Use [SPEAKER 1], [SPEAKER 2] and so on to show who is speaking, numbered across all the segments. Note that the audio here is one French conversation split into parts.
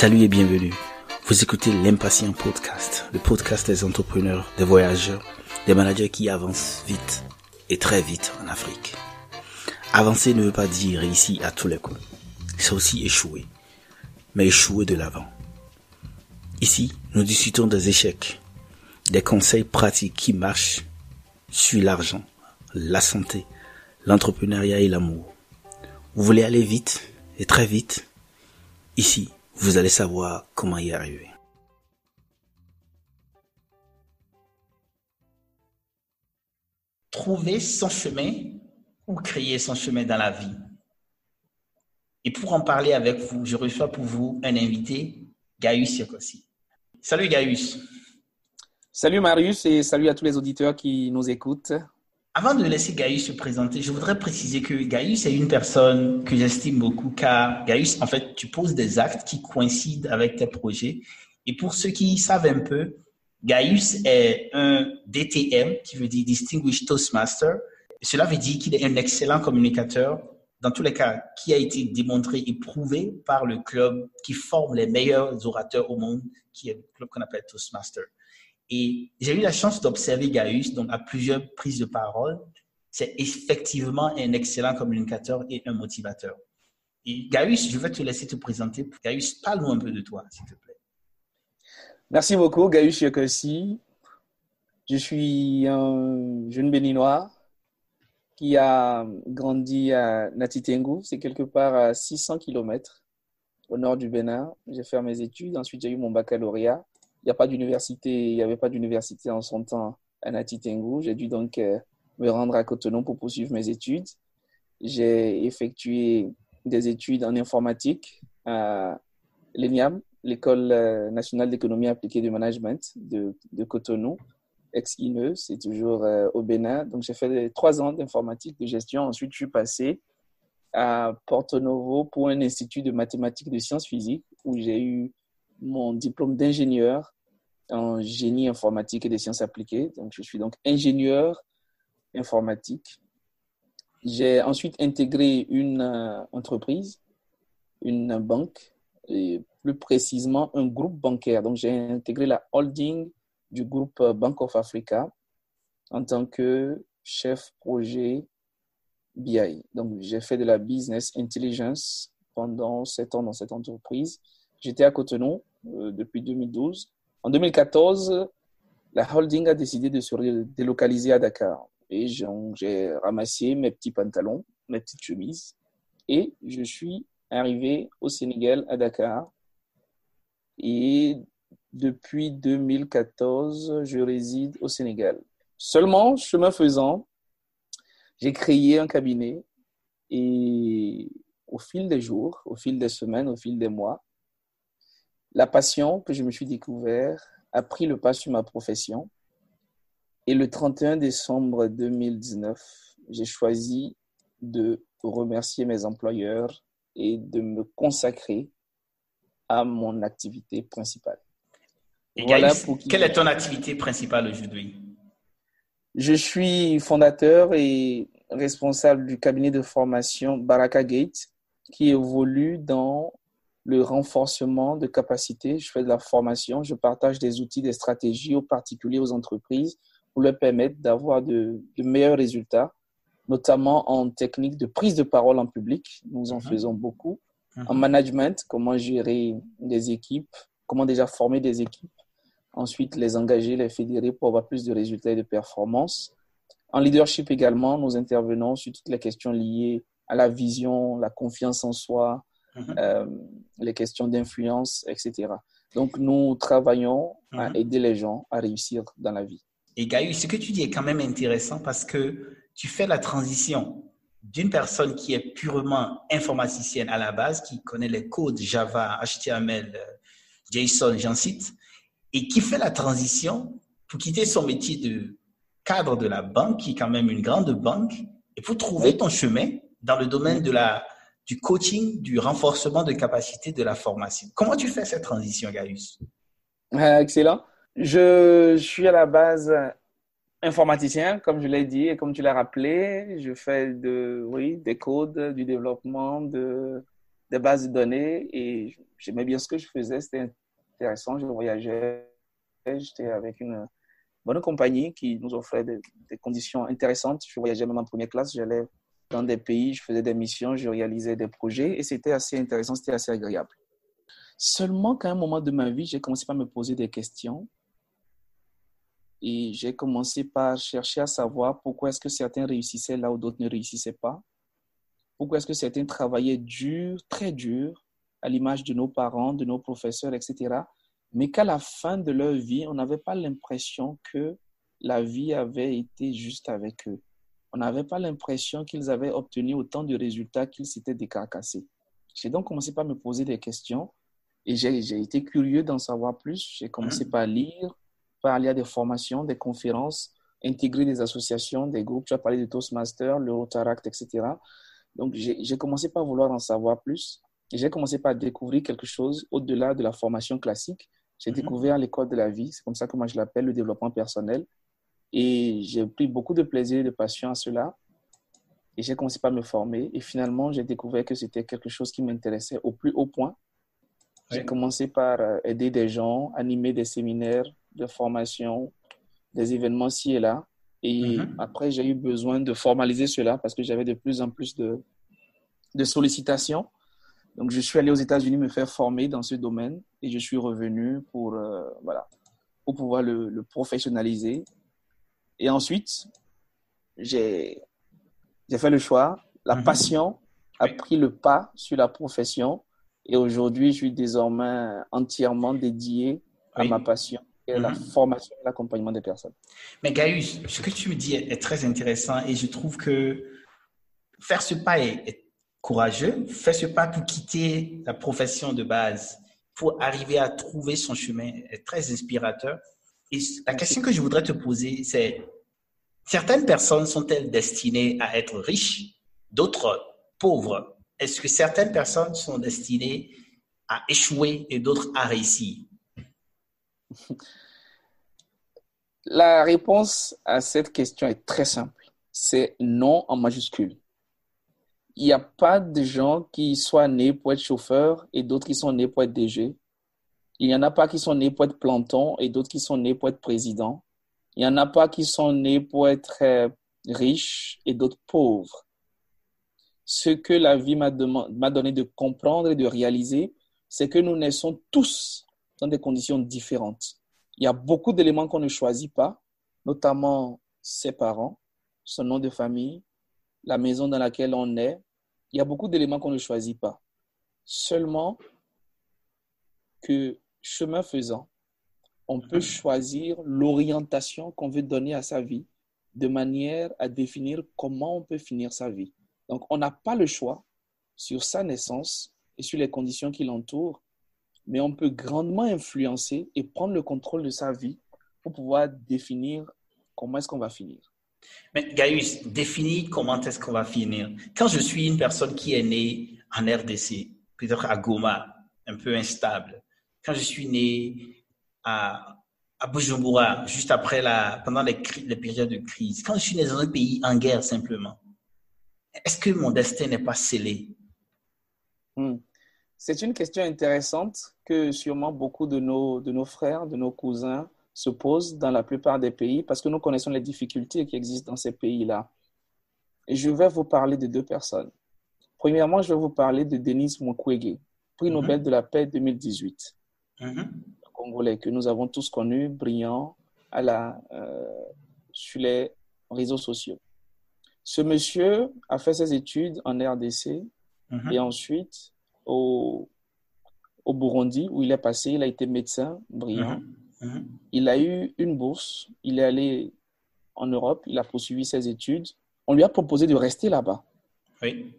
[SPEAKER 1] Salut et bienvenue. Vous écoutez l'Impatient Podcast, le podcast des entrepreneurs, des voyageurs, des managers qui avancent vite et très vite en Afrique. Avancer ne veut pas dire réussir à tous les coups. C'est aussi échouer. Mais échouer de l'avant. Ici, nous discutons des échecs, des conseils pratiques qui marchent sur l'argent, la santé, l'entrepreneuriat et l'amour. Vous voulez aller vite et très vite Ici, vous allez savoir comment y arriver. Trouver son chemin ou créer son chemin dans la vie. Et pour en parler avec vous, je reçois pour vous un invité, Gaius Yokossi. Salut Gaius.
[SPEAKER 2] Salut Marius et salut à tous les auditeurs qui nous écoutent.
[SPEAKER 1] Avant de laisser Gaius se présenter, je voudrais préciser que Gaius est une personne que j'estime beaucoup car Gaius, en fait, tu poses des actes qui coïncident avec tes projets. Et pour ceux qui savent un peu, Gaius est un DTM, qui veut dire Distinguished Toastmaster. Cela veut dire qu'il est un excellent communicateur, dans tous les cas, qui a été démontré et prouvé par le club qui forme les meilleurs orateurs au monde, qui est le club qu'on appelle Toastmaster. Et j'ai eu la chance d'observer Gaius donc, à plusieurs prises de parole. C'est effectivement un excellent communicateur et un motivateur. Et Gaius, je vais te laisser te présenter. Gaius, parle-nous un peu de toi, s'il te plaît.
[SPEAKER 2] Merci beaucoup, Gaius Yokossi. Je suis un jeune béninois qui a grandi à Natitengu, c'est quelque part à 600 km au nord du Bénin. J'ai fait mes études, ensuite j'ai eu mon baccalauréat il n'y avait pas d'université en son temps à Nati Tengu. J'ai dû donc euh, me rendre à Cotonou pour poursuivre mes études. J'ai effectué des études en informatique à l'ENIAM, l'École euh, nationale d'économie appliquée du management de, Cotonou, ex-INE, c'est toujours euh, au Bénin. Donc j'ai fait trois ans d'informatique, de gestion. Ensuite, je suis passé à Porto Novo pour un institut de mathématiques de sciences physiques où j'ai eu mon diplôme d'ingénieur en génie informatique et des sciences appliquées. Donc, je suis donc ingénieur informatique. J'ai ensuite intégré une euh, entreprise, une banque, et plus précisément un groupe bancaire. Donc, j'ai intégré la holding du groupe Bank of Africa en tant que chef projet BI. Donc, j'ai fait de la business intelligence pendant sept ans dans cette entreprise. J'étais à Cotonou euh, depuis 2012. En 2014, la holding a décidé de se délocaliser à Dakar. Et j'ai ramassé mes petits pantalons, mes petites chemises, et je suis arrivé au Sénégal, à Dakar. Et depuis 2014, je réside au Sénégal. Seulement, chemin faisant, j'ai créé un cabinet et au fil des jours, au fil des semaines, au fil des mois, la passion que je me suis découvert a pris le pas sur ma profession. Et le 31 décembre 2019, j'ai choisi de remercier mes employeurs et de me consacrer à mon activité principale.
[SPEAKER 1] voilà quelle est ton activité principale aujourd'hui?
[SPEAKER 2] Je suis fondateur et responsable du cabinet de formation Baraka Gate qui évolue dans le renforcement de capacités. Je fais de la formation, je partage des outils, des stratégies aux particuliers, aux entreprises pour leur permettre d'avoir de, meilleurs résultats, notamment en technique de prise de parole en public. Nous en mhm. faisons beaucoup. Mhm. En management, comment gérer des équipes, comment déjà former des équipes. Ensuite, les engager, les fédérer pour avoir plus de résultats et de performances. En leadership également, nous intervenons sur toutes les questions liées à la vision, la confiance en soi, Mhm. Euh, les questions d'influence, etc. Donc, nous travaillons à mhm. aider les gens à réussir dans la vie.
[SPEAKER 1] Et Gaïu, ce que tu dis est quand même intéressant parce que tu fais la transition d'une personne qui est purement informaticienne à la base, qui connaît les codes Java, HTML, JSON, j'en cite, et qui fait la transition pour quitter son métier de cadre de la banque, qui est quand même une grande banque, et pour trouver ton chemin dans le domaine de la du coaching, du renforcement de capacité de la formation. Comment tu fais cette transition, Gaius?
[SPEAKER 2] Euh, Excellent. Je, suis à la base informaticien, comme je l'ai dit et comme tu l'as rappelé. Je fais de, oui, des codes, du développement, de des bases de données et j'aimais bien ce que je faisais. C'était intéressant. Je voyageais. J'étais avec une bonne compagnie qui nous offrait des, conditions intéressantes. Je voyageais même en première classe. J'allais dans des pays, je faisais des missions, je réalisais des projets et c'était assez intéressant, c'était assez agréable. Seulement qu'à un moment de ma vie, j'ai commencé à me poser des questions et j'ai commencé par chercher à savoir pourquoi est-ce que certains réussissaient là où d'autres ne réussissaient pas. Pourquoi est-ce que certains travaillaient dur, très dur, à l'image de nos parents, de nos professeurs, etc. Mais qu'à la fin de leur vie, on n'avait pas l'impression que la vie avait été juste avec eux. On n'avait pas l'impression qu'ils avaient obtenu autant de résultats qu'ils s'étaient décarcassés. J'ai donc commencé par me poser des questions et j'ai été curieux d'en savoir plus. J'ai commencé mmh. par lire, par aller à des formations, des conférences, intégrer des associations, des groupes. Tu as parlé de Toastmasters, le Rotaract, etc. Donc, j'ai commencé par vouloir en savoir plus. Et j'ai commencé par découvrir quelque chose au-delà de la formation classique. J'ai mhm. découvert l'école de la vie. C'est comme ça que moi je l'appelle le développement personnel. Et j'ai pris beaucoup de plaisir et de passion à cela. Et j'ai commencé par me former. Et finalement, j'ai découvert que c'était quelque chose qui m'intéressait au plus haut point. J'ai commencé par euh, aider des gens, animer des séminaires de formation, des événements ci et là. Et mhm. après, j'ai eu besoin de formaliser cela parce que j'avais de plus en plus de, de sollicitations. Donc, je suis allé aux États-Unis me faire former dans ce domaine et je suis revenu pour, euh, voilà, pour pouvoir le, le, professionnaliser. Et ensuite, j'ai fait le choix. La mhm. passion a pris le pas sur la profession et aujourd'hui, je suis désormais entièrement dédié à ma passion la mhm. formation et l'accompagnement des personnes.
[SPEAKER 1] Mais Gaius, ce que tu me dis est, très intéressant et je trouve que faire ce pas est, courageux. Faire ce pas pour quitter la profession de base, pour arriver à trouver son chemin est très inspirateur. Et la question que je voudrais te poser, c'est certaines personnes sont-elles destinées à être riches, d'autres pauvres? Est-ce que certaines personnes sont destinées à échouer et d'autres à réussir?
[SPEAKER 2] La réponse à cette question est très simple. C'est non en majuscule. Il n'y a pas de gens qui soient nés pour être chauffeurs et d'autres qui sont nés pour être DG. Il n'y en a pas qui sont nés pour être planton et d'autres qui sont nés pour être président. Il n'y en a pas qui sont nés pour être euh, riches et d'autres pauvres. Ce que la vie m'a donné de comprendre et de réaliser, c'est que nous naissons tous dans des conditions différentes. Il y a beaucoup d'éléments qu'on ne choisit pas, notamment ses parents, son nom de famille, la maison dans laquelle on est. Il y a beaucoup d'éléments qu'on ne choisit pas. Seulement que chemin faisant, on peut choisir l'orientation qu'on veut donner à sa vie de manière à définir comment on peut finir sa vie. Donc, on n'a pas le choix sur sa naissance et sur les conditions qui l'entourent mais on peut grandement influencer et prendre le contrôle de sa vie pour pouvoir définir comment est-ce qu'on va finir.
[SPEAKER 1] Mais Gaius, définis comment est-ce qu'on va finir. Quand je suis une personne qui est née en RDC, peut-être à Goma, un peu instable, quand je suis né à, à Bujumbura, juste après la, pendant les, les périodes de crise, quand je suis né dans un pays en guerre simplement, est-ce que mon destin n'est pas scellé?
[SPEAKER 2] Hmm. C'est une question intéressante que sûrement beaucoup de nos, de nos frères, de nos cousins se posent dans la plupart des pays parce que nous connaissons les difficultés qui existent dans ces pays-là. Et je vais vous parler de deux personnes. Premièrement, je vais vous parler de Denis Mukwege, prix mhm. Nobel de la paix 2018. Congolais que nous avons tous connu, brillant à la, euh, sur les réseaux sociaux. Ce monsieur a fait ses études en RDC mhm. et ensuite au, au Burundi où il est passé. Il a été médecin brillant. Mhm. Mhm. Il a eu une bourse. Il est allé en Europe. Il a poursuivi ses études. On lui a proposé de rester là-bas.
[SPEAKER 1] Oui.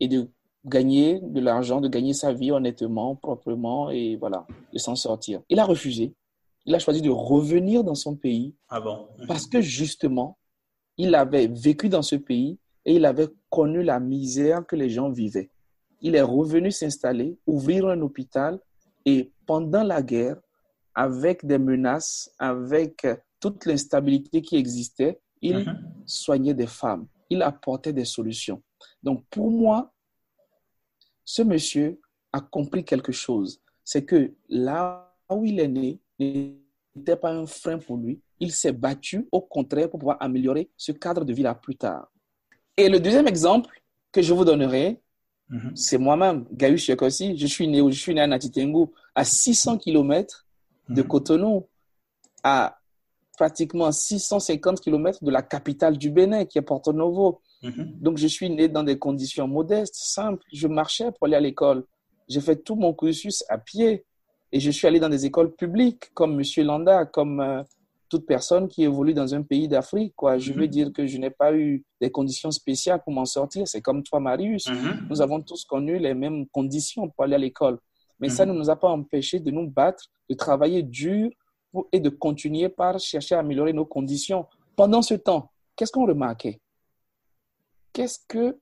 [SPEAKER 2] Et de gagner de l'argent, de gagner sa vie honnêtement, proprement et voilà, de s'en sortir. Il a refusé. Il a choisi de revenir dans son pays.
[SPEAKER 1] Ah bon?
[SPEAKER 2] Parce que justement, il avait vécu dans ce pays et il avait connu la misère que les gens vivaient il est revenu s'installer, ouvrir un hôpital et pendant la guerre, avec des menaces, avec toute l'instabilité qui existait, il mhm. soignait des femmes, il apportait des solutions. Donc pour moi, ce monsieur a compris quelque chose. C'est que là où il est né n'était pas un frein pour lui. Il s'est battu, au contraire, pour pouvoir améliorer ce cadre de vie-là plus tard. Et le deuxième exemple que je vous donnerai, mhm. c'est moi-même, Gaius Yekosi. Je suis né, je suis né à Natitengu, à 600 km de mhm. Cotonou, à pratiquement 650 km de la capitale du Bénin, qui est Porto Novo. Mhm. Donc, je suis né dans des conditions modestes, simples. Je marchais pour aller à l'école. J'ai fait tout mon cursus à pied. Et je suis allé dans des écoles publiques, comme M. Landa, comme euh, toute personne qui évolue dans un pays d'Afrique. Quoi. Je veux mhm. dire que je n'ai pas eu des conditions spéciales pour m'en sortir. C'est comme toi, Marius. Mhm. Nous avons tous connu les mêmes conditions pour aller à l'école. Mais ça ne nous a pas empêché de nous battre, de travailler dur et de continuer par chercher à améliorer nos conditions. Pendant ce temps, qu'est-ce qu'on remarquait? Qu'est-ce que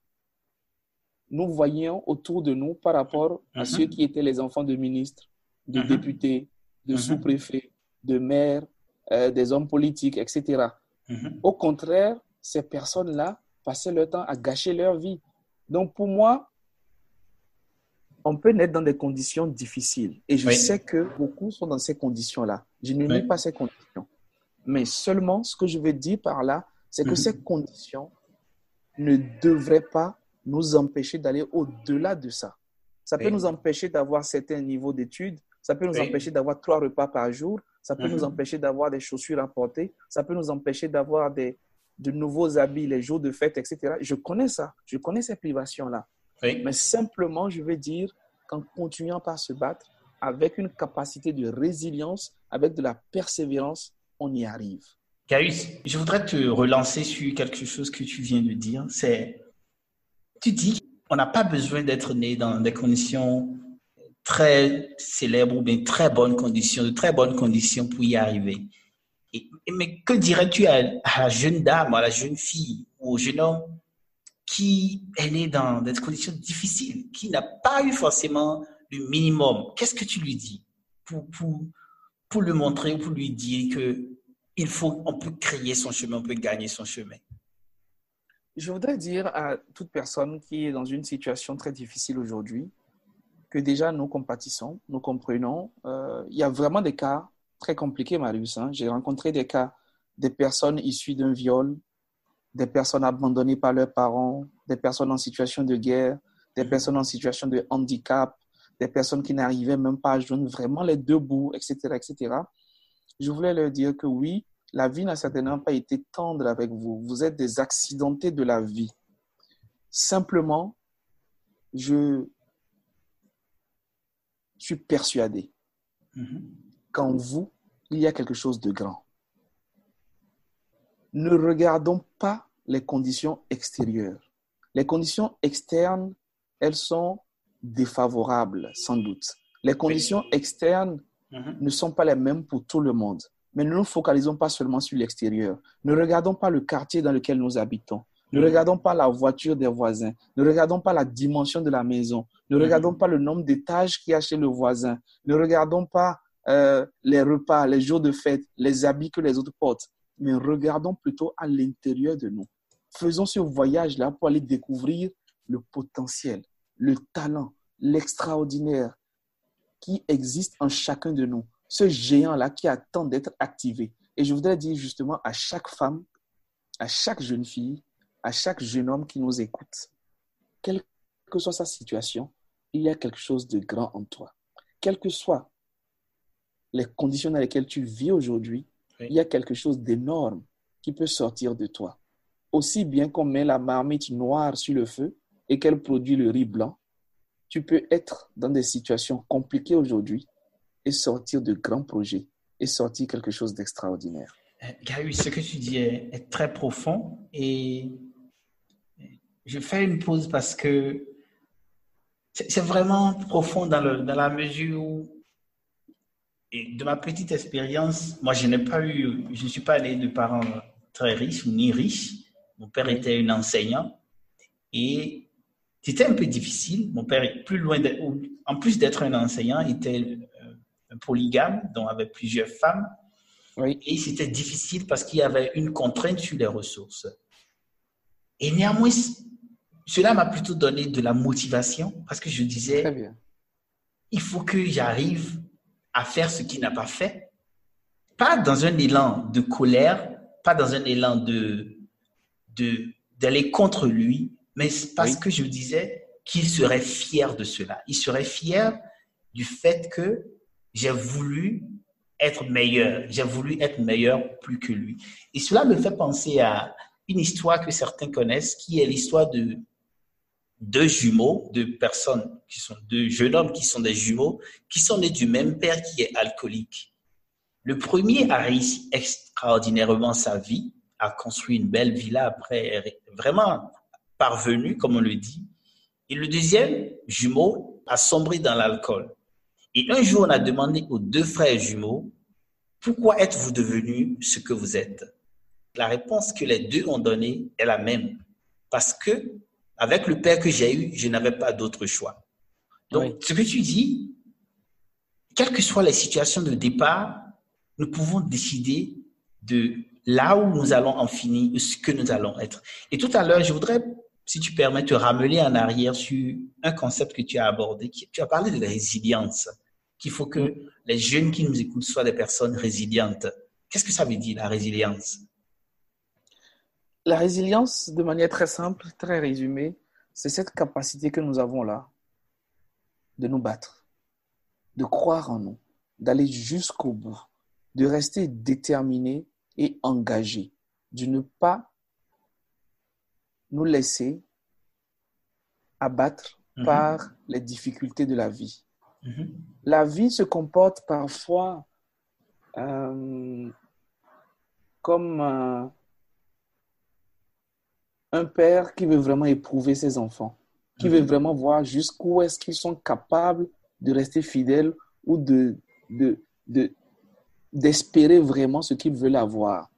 [SPEAKER 2] nous voyions autour de nous par rapport à mhm. ceux qui étaient les enfants de ministres, de mhm. députés, de mhm. sous-préfets, de maires, euh, des hommes politiques, etc. Au contraire, ces personnes-là passaient leur temps à gâcher leur vie. Donc pour moi, on peut naître dans des conditions difficiles. Et je sais que beaucoup sont dans ces conditions-là. Je ne nie pas ces conditions. Mais seulement, ce que je veux dire par là, c'est que ces conditions ne devraient pas nous empêcher d'aller au-delà de ça. Ça peut nous empêcher d'avoir certains niveaux d'études, ça peut nous empêcher d'avoir trois repas par jour, ça peut nous mhm. empêcher d'avoir des chaussures à porter, ça peut nous empêcher d'avoir des, de nouveaux habits les jours de fête, etc. Je connais ça, je connais ces privations-là. Mais simplement, je veux dire qu'en continuant par se battre, avec une capacité de résilience, avec de la persévérance, on y arrive.
[SPEAKER 1] Gaius, je voudrais te relancer sur quelque chose que tu viens de dire. C'est, tu dis qu'on n'a pas besoin d'être né dans des conditions très célèbres ou bien très bonnes conditions, de très bonnes conditions pour y arriver. mais que dirais-tu à, la jeune dame, à la jeune fille ou au jeune homme qui est né dans des conditions difficiles, qui n'a pas eu forcément le minimum, qu'est-ce que tu lui dis pour, pour, pour le montrer ou pour lui dire que il faut, on peut créer son chemin, on peut gagner son chemin
[SPEAKER 2] Je voudrais dire à toute personne qui est dans une situation très difficile aujourd'hui que déjà nous compatissons, nous comprenons. Euh, il y a vraiment des cas très compliqués, Marius. Hein. J'ai rencontré des cas des personnes issues d'un viol, des personnes abandonnées par leurs parents, des personnes en situation de guerre, des mhm. personnes en situation de handicap, des personnes qui n'arrivaient même pas à joindre vraiment les deux bouts, etc., etc. Je voulais leur dire que oui, la vie n'a certainement pas été tendre avec vous. Vous êtes des accidentés de la vie. Simplement, je suis persuadé mhm. qu'en vous, il y a quelque chose de grand. Ne regardons pas les conditions extérieures. Les conditions externes, elles sont défavorables, sans doute. Les conditions externes mhm. ne sont pas les mêmes pour tout le monde. Mais ne nous focalisons pas seulement sur l'extérieur. Ne regardons pas le quartier dans lequel nous habitons. Ne mhm. regardons pas la voiture des voisins. Ne regardons pas la dimension de la maison. Ne mhm. regardons pas le nombre d'étages qu'il y a chez le voisin. Ne regardons pas euh, les repas, les jours de fête, les habits que les autres portent. Mais regardons plutôt à l'intérieur de nous faisons ce voyage-là pour aller découvrir le potentiel, le talent, l'extraordinaire qui existe en chacun de nous. Ce géant-là qui attend d'être activé. Et je voudrais dire justement à chaque femme, à chaque jeune fille, à chaque jeune homme qui nous écoute, quelle que soit sa situation, il y a quelque chose de grand en toi. Quelles que soient les conditions dans lesquelles tu vis aujourd'hui, il y a quelque chose d'énorme qui peut sortir de toi aussi bien qu'on met la marmite noire sur le feu et qu'elle produit le riz blanc, tu peux être dans des situations compliquées aujourd'hui et sortir de grands projets et sortir quelque chose d'extraordinaire.
[SPEAKER 1] Euh, Gary, ce que tu dis est, très profond et je fais une pause parce que c'est vraiment profond dans, le, dans, la mesure où, et de ma petite expérience, moi je n'ai pas eu, je ne suis pas allé de parents très riches ni riches, mon père était un enseignant et c'était un peu difficile. Mon père est plus loin, de, en plus d'être un enseignant, était euh, un polygame, dont avait plusieurs femmes. Oui. Et c'était difficile parce qu'il y avait une contrainte sur les ressources. Et néanmoins, cela m'a plutôt donné de la motivation parce que je disais,
[SPEAKER 2] bien.
[SPEAKER 1] il faut que j'arrive à faire ce qu'il n'a pas fait. Pas dans un élan de colère, pas dans un élan de, de, d'aller contre lui, mais parce
[SPEAKER 2] Oui.
[SPEAKER 1] que je disais qu'il serait fier de cela. Il serait fier du fait que j'ai voulu être meilleur. J'ai voulu être meilleur plus que lui. Et cela me fait penser à une histoire que certains connaissent, qui est l'histoire de deux jumeaux, deux personnes qui sont deux jeunes hommes qui sont des jumeaux, qui sont nés du même père qui est alcoolique. Le premier a réussi extraordinairement sa vie, a construit une belle villa après, vraiment parvenu, comme on le dit. Et le deuxième jumeau a sombré dans l'alcool. Et un jour, on a demandé aux deux frères jumeaux, pourquoi êtes-vous devenus ce que vous êtes? La réponse que les deux ont donnée est la même. Parce que, avec le père que j'ai eu, je n'avais pas d'autre choix. Donc,
[SPEAKER 2] Oui.
[SPEAKER 1] ce que tu dis, quelles que soient les situations de départ, nous pouvons décider de là où nous allons en finir, ce que nous allons être. Et tout à l'heure, je voudrais, si tu permets, te ramener en arrière sur un concept que tu as abordé. Tu as parlé de la résilience, qu'il faut que les jeunes qui nous écoutent soient des personnes résilientes. Qu'est-ce que ça veut dire, la résilience?
[SPEAKER 2] La résilience, de manière très simple, très résumée, c'est cette capacité que nous avons là de nous battre, de croire en nous, d'aller jusqu'au bout, de rester déterminé et engagé, de ne pas nous laisser abattre
[SPEAKER 1] Mhm.
[SPEAKER 2] par les difficultés de la vie.
[SPEAKER 1] Mhm.
[SPEAKER 2] La vie se comporte parfois euh, comme euh, un père qui veut vraiment éprouver ses enfants, qui veut
[SPEAKER 1] Mhm.
[SPEAKER 2] vraiment voir jusqu'où est-ce qu'ils sont capables de rester fidèles ou de, de, de- d'espérer vraiment ce qu'ils veulent avoir.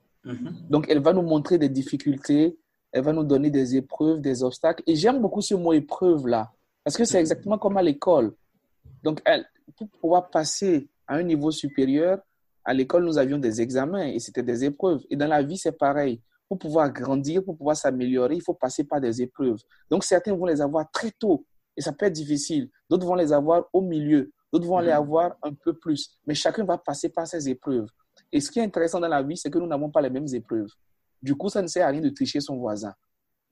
[SPEAKER 2] Donc, elle va nous montrer des difficultés, elle va nous donner des épreuves, des obstacles. Et j'aime beaucoup ce mot épreuve-là, parce que c'est exactement comme à l'école. Donc, elle, pour pouvoir passer à un niveau supérieur, à l'école, nous avions des examens et c'était des épreuves. Et dans la vie, c'est pareil. Pour pouvoir grandir, pour pouvoir s'améliorer, il faut passer par des épreuves. Donc, certains vont les avoir très tôt et ça peut être difficile. D'autres vont les avoir au milieu. D'autres vont les
[SPEAKER 1] Mhm.
[SPEAKER 2] avoir un peu plus. Mais chacun va passer par ces épreuves. Et ce qui est intéressant dans la vie, c'est que nous n'avons pas les mêmes épreuves. Du coup, ça ne sert à rien de tricher son voisin.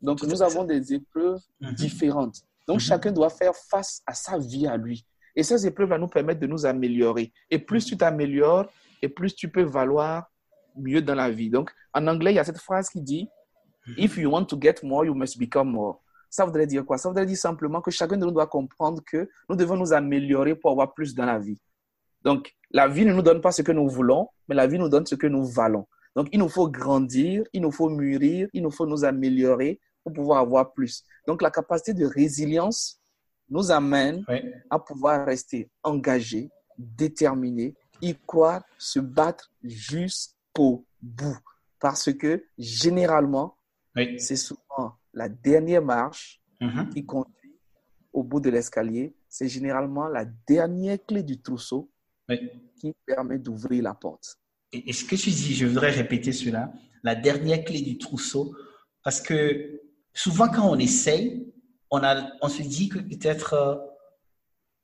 [SPEAKER 2] Donc, nous avons des épreuves
[SPEAKER 1] Mhm.
[SPEAKER 2] différentes. Donc,
[SPEAKER 1] Mhm.
[SPEAKER 2] chacun doit faire face à sa vie à lui. Et ces épreuves va nous permettre de nous améliorer. Et plus tu t'améliores, et plus tu peux valoir mieux dans la vie. Donc, en anglais, il y a cette phrase qui dit If you want to get more, you must become more. Ça voudrait dire quoi? Ça voudrait dire simplement que chacun de nous doit comprendre que nous devons nous améliorer pour avoir plus dans la vie. Donc, la vie ne nous donne pas ce que nous voulons, mais la vie nous donne ce que nous valons. Donc, il nous faut grandir, il nous faut mûrir, il nous faut nous améliorer pour pouvoir avoir plus. Donc, la capacité de résilience nous amène
[SPEAKER 1] Oui.
[SPEAKER 2] à pouvoir rester engagé, déterminé, y croire, se battre jusqu'au bout. Parce que généralement,
[SPEAKER 1] Oui.
[SPEAKER 2] c'est souvent la dernière marche
[SPEAKER 1] Mhm.
[SPEAKER 2] qui conduit au bout de l'escalier. C'est généralement la dernière clé du trousseau
[SPEAKER 1] Oui.
[SPEAKER 2] qui permet d'ouvrir la porte.
[SPEAKER 1] Et, et ce que tu dis, je voudrais répéter cela, la dernière clé du trousseau, parce que souvent quand on essaye, on, a, on se dit que peut-être euh,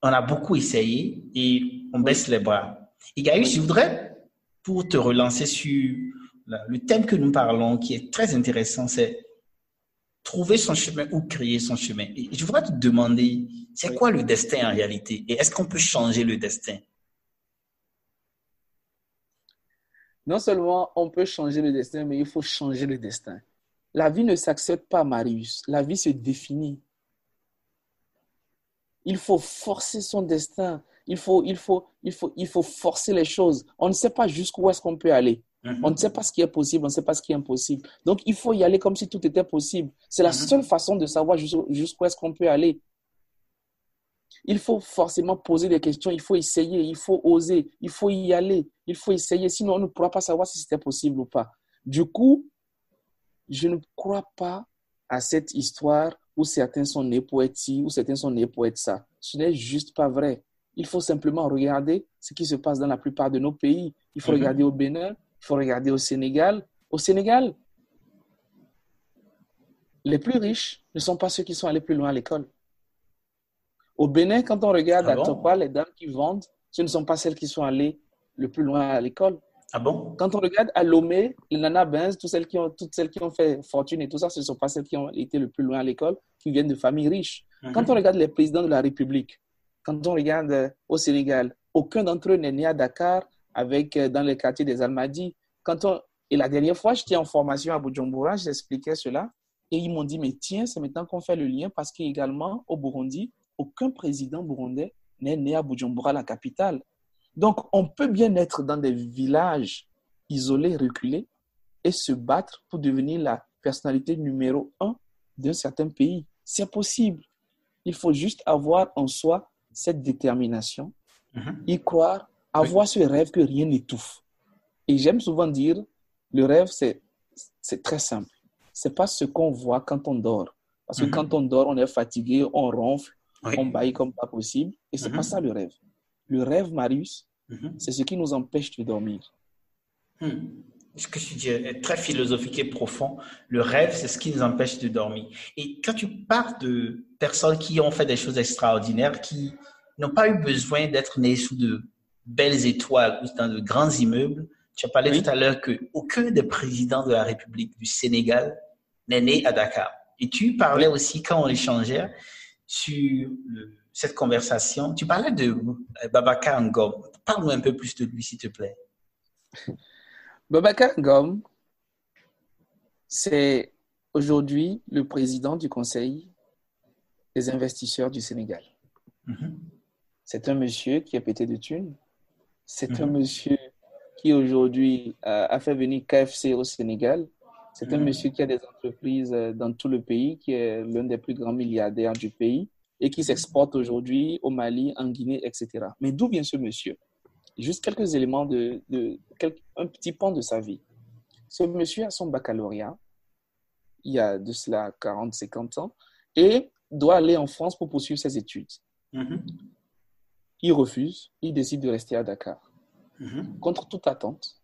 [SPEAKER 1] on a beaucoup essayé et on baisse les bras. Et Gaïus, je voudrais, pour te relancer sur le thème que nous parlons, qui est très intéressant, c'est trouver son chemin ou créer son chemin. Et je voudrais te demander, c'est quoi le destin en réalité? Et est-ce qu'on peut changer le destin?
[SPEAKER 2] Non seulement on peut changer le destin, mais il faut changer le destin. La vie ne s'accepte pas, Marius. La vie se définit. Il faut forcer son destin. Il faut, il faut, il faut, il faut forcer les choses. On ne sait pas jusqu'où est-ce qu'on peut aller.
[SPEAKER 1] Mhm.
[SPEAKER 2] On ne sait pas ce qui est possible, on ne sait pas ce qui est impossible. Donc, il faut y aller comme si tout était possible. C'est la
[SPEAKER 1] Mhm.
[SPEAKER 2] seule façon de savoir jusqu'où jusqu'où est-ce qu'on peut aller. Il faut forcément poser des questions, il faut essayer, il faut oser, il faut y aller, il faut essayer. Sinon, on ne pourra pas savoir si c'était possible ou pas. Du coup, je ne crois pas à cette histoire où certains sont nés pour être ci, ou certains sont nés pour être ça. Ce n'est juste pas vrai. Il faut simplement regarder ce qui se passe dans la plupart de nos pays. Il faut
[SPEAKER 1] Mhm.
[SPEAKER 2] regarder au Bénin, il faut regarder au Sénégal. Au Sénégal, les plus riches ne sont pas ceux qui sont allés plus loin à l'école. Au Bénin, quand on regarde
[SPEAKER 1] Ah
[SPEAKER 2] à
[SPEAKER 1] bon
[SPEAKER 2] Topa, les dames qui vendent, ce ne sont pas celles qui sont allées le plus loin à l'école.
[SPEAKER 1] Ah bon
[SPEAKER 2] Quand on regarde à Lomé, les Nana Benz, toutes celles, qui ont, toutes celles qui ont fait fortune et tout ça, ce ne sont pas celles qui ont été le plus loin à l'école, qui viennent de familles riches. Quand on regarde les présidents de la République, quand on regarde euh, au Sénégal, aucun d'entre eux n'est né à Dakar avec, euh, dans les quartiers des Almadies. Quand on... Et la dernière fois, j'étais en formation à Bujumbura, j'expliquais cela. Et ils m'ont dit, mais tiens, c'est maintenant qu'on fait le lien parce qu'également, au Burundi, aucun président burundais n'est né à Bujumbura, la capitale. Donc, on peut bien être dans des villages isolés, reculés, et se battre pour devenir la personnalité numéro un d'un certain pays. C'est possible. Il faut juste avoir en soi cette détermination,
[SPEAKER 1] Mhm.
[SPEAKER 2] y croire, avoir ce rêve que rien n'étouffe. Et j'aime souvent dire, le rêve, c'est très simple. C'est pas ce qu'on voit quand on dort. Parce que
[SPEAKER 1] Mhm.
[SPEAKER 2] quand on dort, on est fatigué, on ronfle,
[SPEAKER 1] Oui.
[SPEAKER 2] on baille comme pas possible. Et c'est
[SPEAKER 1] Mhm.
[SPEAKER 2] pas ça le rêve. Le rêve, Marius,
[SPEAKER 1] Mhm.
[SPEAKER 2] c'est ce qui nous empêche de dormir.
[SPEAKER 1] Hmm. Ce que tu dis est très philosophique et profond. Le rêve, c'est ce qui nous empêche de dormir. Et quand tu parles de personnes qui ont fait des choses extraordinaires, qui n'ont pas eu besoin d'être nées sous de belles étoiles ou dans de grands immeubles, tu as parlé
[SPEAKER 2] Oui.
[SPEAKER 1] tout à l'heure que aucun des présidents de la République du Sénégal n'est né à Dakar. Et tu parlais aussi, quand on échangeait sur cette conversation, tu parlais de euh, Babacar Ngom. Parle-nous un peu plus de lui, s'il te plaît.
[SPEAKER 2] Babacar Ngom, c'est aujourd'hui le président du Conseil des investisseurs du Sénégal.
[SPEAKER 1] Mhm.
[SPEAKER 2] C'est un monsieur qui a pété de thunes. C'est un monsieur qui aujourd'hui euh, a fait venir KFC au Sénégal. C'est un
[SPEAKER 1] Mhm.
[SPEAKER 2] monsieur qui a des entreprises euh, dans tout le pays, qui est l'un des plus grands milliardaires du pays et qui s'exporte aujourd'hui au Mali, en Guinée, etc. Mais d'où vient ce monsieur? Juste quelques éléments de, un petit pan de sa vie. Ce monsieur a son baccalauréat il y a de cela 40, 50 ans et doit aller en France pour poursuivre ses études.
[SPEAKER 1] Mhm.
[SPEAKER 2] Il refuse, il décide de rester à Dakar.
[SPEAKER 1] Mhm.
[SPEAKER 2] Contre toute attente,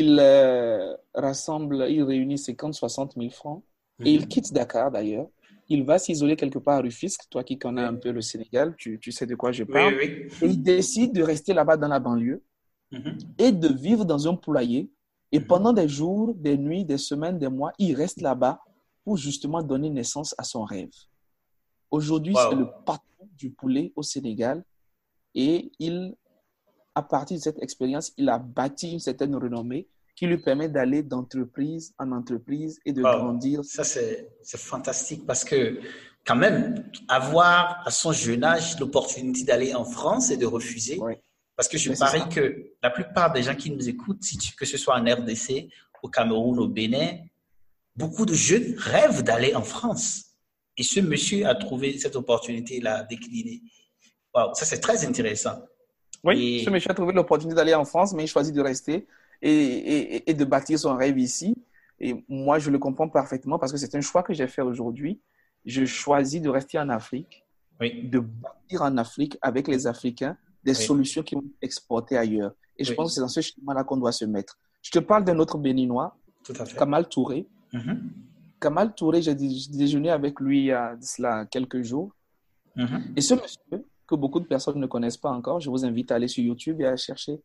[SPEAKER 2] il euh, rassemble, il réunit 50, 60 000 francs et il quitte Dakar d'ailleurs. Il va s'isoler quelque part à Rufisque, toi qui connais un peu le Sénégal, tu, tu sais de quoi je parle.
[SPEAKER 1] oui.
[SPEAKER 2] Et il décide de rester là-bas dans la banlieue
[SPEAKER 1] Mhm.
[SPEAKER 2] et de vivre dans un poulailler. Et
[SPEAKER 1] Mhm.
[SPEAKER 2] pendant des jours, des nuits, des semaines, des mois, il reste là-bas pour justement donner naissance à son rêve. Aujourd'hui,
[SPEAKER 1] Wow.
[SPEAKER 2] c'est le patron du poulet au Sénégal et il, à partir de cette expérience, il a bâti une certaine renommée qui lui permet d'aller d'entreprise en entreprise et de grandir.
[SPEAKER 1] Ça, c'est fantastique parce que, quand même, avoir à son jeune âge l'opportunité d'aller en France et de refuser. Parce que je
[SPEAKER 2] Mais
[SPEAKER 1] parie que la plupart des gens qui nous écoutent, que ce soit en RDC, au Cameroun, au Bénin, beaucoup de jeunes rêvent d'aller en France. Et ce monsieur a trouvé cette opportunité-là déclinée. Wow, ça, c'est très intéressant.
[SPEAKER 2] Oui,
[SPEAKER 1] Et-
[SPEAKER 2] ce monsieur a trouvé l'opportunité d'aller en France, mais il choisit de rester et, et- et de bâtir son rêve ici. Et moi, je le comprends parfaitement parce que c'est un choix que j'ai fait aujourd'hui. Je choisis de rester en Afrique,
[SPEAKER 1] Oui.
[SPEAKER 2] de bâtir en Afrique avec les Africains des
[SPEAKER 1] Oui.
[SPEAKER 2] solutions qui vont être exportées ailleurs. Et je
[SPEAKER 1] Oui.
[SPEAKER 2] pense que c'est dans ce schéma-là qu'on doit se mettre. Je te parle d'un autre Béninois,
[SPEAKER 1] Tout à fait.
[SPEAKER 2] Kamal Touré.
[SPEAKER 1] Mhm.
[SPEAKER 2] Kamal Touré, j'ai dé- j'ai déjeuné avec lui il y a cela quelques jours.
[SPEAKER 1] Mhm.
[SPEAKER 2] Et ce monsieur, que beaucoup de personnes ne connaissent pas encore, je vous invite à aller sur YouTube et à chercher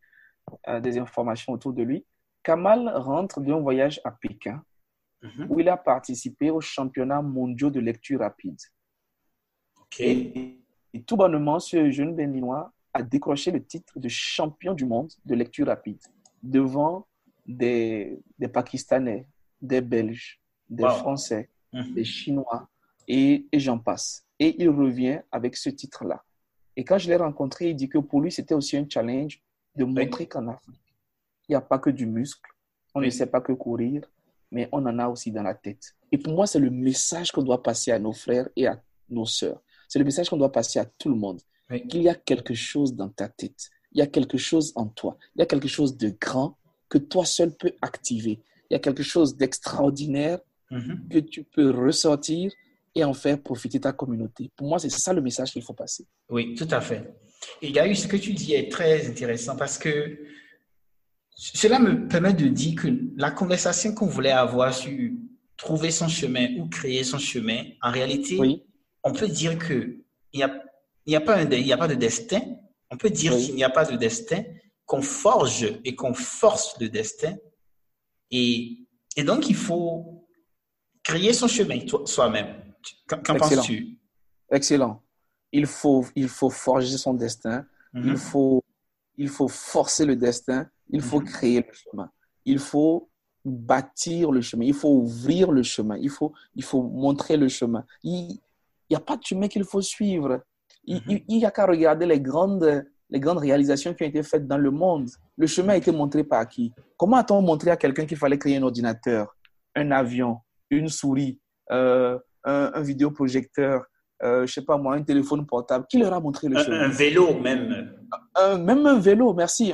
[SPEAKER 2] euh, des informations autour de lui. Kamal rentre d'un voyage à Pékin
[SPEAKER 1] Mhm.
[SPEAKER 2] où il a participé aux championnats mondiaux de lecture rapide. Et, et tout bonnement, ce jeune Béninois a décroché le titre de champion du monde de lecture rapide devant des, des Pakistanais, des Belges, des
[SPEAKER 1] Wow.
[SPEAKER 2] Français,
[SPEAKER 1] Mhm.
[SPEAKER 2] des Chinois et, et j'en passe. Et il revient avec ce titre-là. Et quand je l'ai rencontré, il dit que pour lui, c'était aussi un challenge de montrer qu'en Afrique, il n'y a pas que du muscle, on ne sait pas que courir, mais on en a aussi dans la tête. Et pour moi, c'est le message qu'on doit passer à nos frères et à nos sœurs. C'est le message qu'on doit passer à tout le monde.
[SPEAKER 1] Oui.
[SPEAKER 2] Qu'il y a quelque chose dans ta tête. Il y a quelque chose en toi. Il y a quelque chose de grand que toi seul peux activer. Il y a quelque chose d'extraordinaire
[SPEAKER 1] Mhm.
[SPEAKER 2] que tu peux ressortir et en faire profiter ta communauté. Pour moi, c'est ça le message qu'il faut passer.
[SPEAKER 1] Oui, tout à fait. Et Gaius, ce que tu dis est très intéressant parce que cela me permet de dire que la conversation qu'on voulait avoir sur trouver son chemin ou créer son chemin, en réalité, on peut dire que il n'y a, y a, pas un, il y a pas de destin. On peut dire qu'il n'y a pas de destin, qu'on forge et qu'on force le destin. Et, et donc, il faut créer son chemin soi-même. Qu'en penses-tu?
[SPEAKER 2] Excellent. Il faut, il faut forger son destin. il, mhm. faut, il faut forcer le destin. Il faut mhm. créer le chemin. Il faut bâtir le chemin. Il faut ouvrir le chemin. Il faut, il faut montrer le chemin. Il n'y a pas de chemin qu'il faut suivre. Il n'y mhm. a qu'à regarder les grandes, les grandes réalisations qui ont été faites dans le monde. Le chemin a été montré par qui? Comment a-t-on montré à quelqu'un qu'il fallait créer un ordinateur, un avion, une souris, euh, un, vidéoprojecteur, euh, je sais pas moi, un téléphone portable Qui leur a montré le chemin
[SPEAKER 1] Un vélo même.
[SPEAKER 2] même un vélo, merci.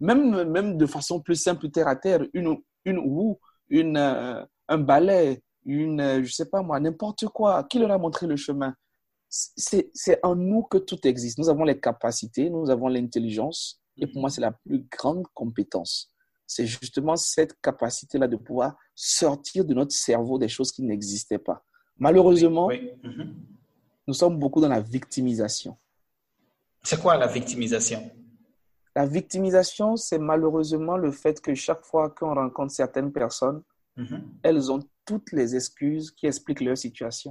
[SPEAKER 2] même, même de façon plus simple, terre à terre, une, une roue, une, euh, un balai, une, je sais pas moi, n'importe quoi. Qui leur a montré le chemin C'est en nous que tout existe. Nous avons les capacités, nous avons l'intelligence. Et pour moi, c'est la plus grande compétence c'est justement cette capacité-là de pouvoir sortir de notre cerveau des choses qui n'existaient pas. Malheureusement, mhm. nous sommes beaucoup dans la victimisation.
[SPEAKER 1] C'est quoi la victimisation?
[SPEAKER 2] La victimisation, c'est malheureusement le fait que chaque fois qu'on rencontre certaines personnes, mhm. elles ont toutes les excuses qui expliquent leur situation.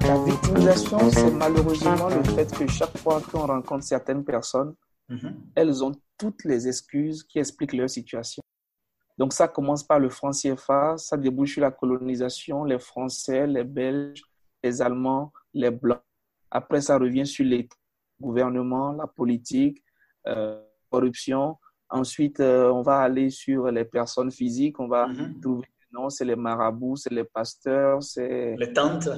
[SPEAKER 2] La victimisation, c'est malheureusement le fait que chaque fois qu'on rencontre certaines personnes, mhm. elles ont toutes les excuses qui expliquent leur situation. Donc ça commence par le franc CFA, ça débouche sur la colonisation, les Français, les Belges, les Allemands, les Blancs. Après, ça revient sur les gouvernements, la politique, euh, corruption, Ensuite, euh, on va aller sur les personnes physiques. On va mhm. trouver non, c'est les marabouts, c'est les pasteurs, c'est
[SPEAKER 1] les tantes.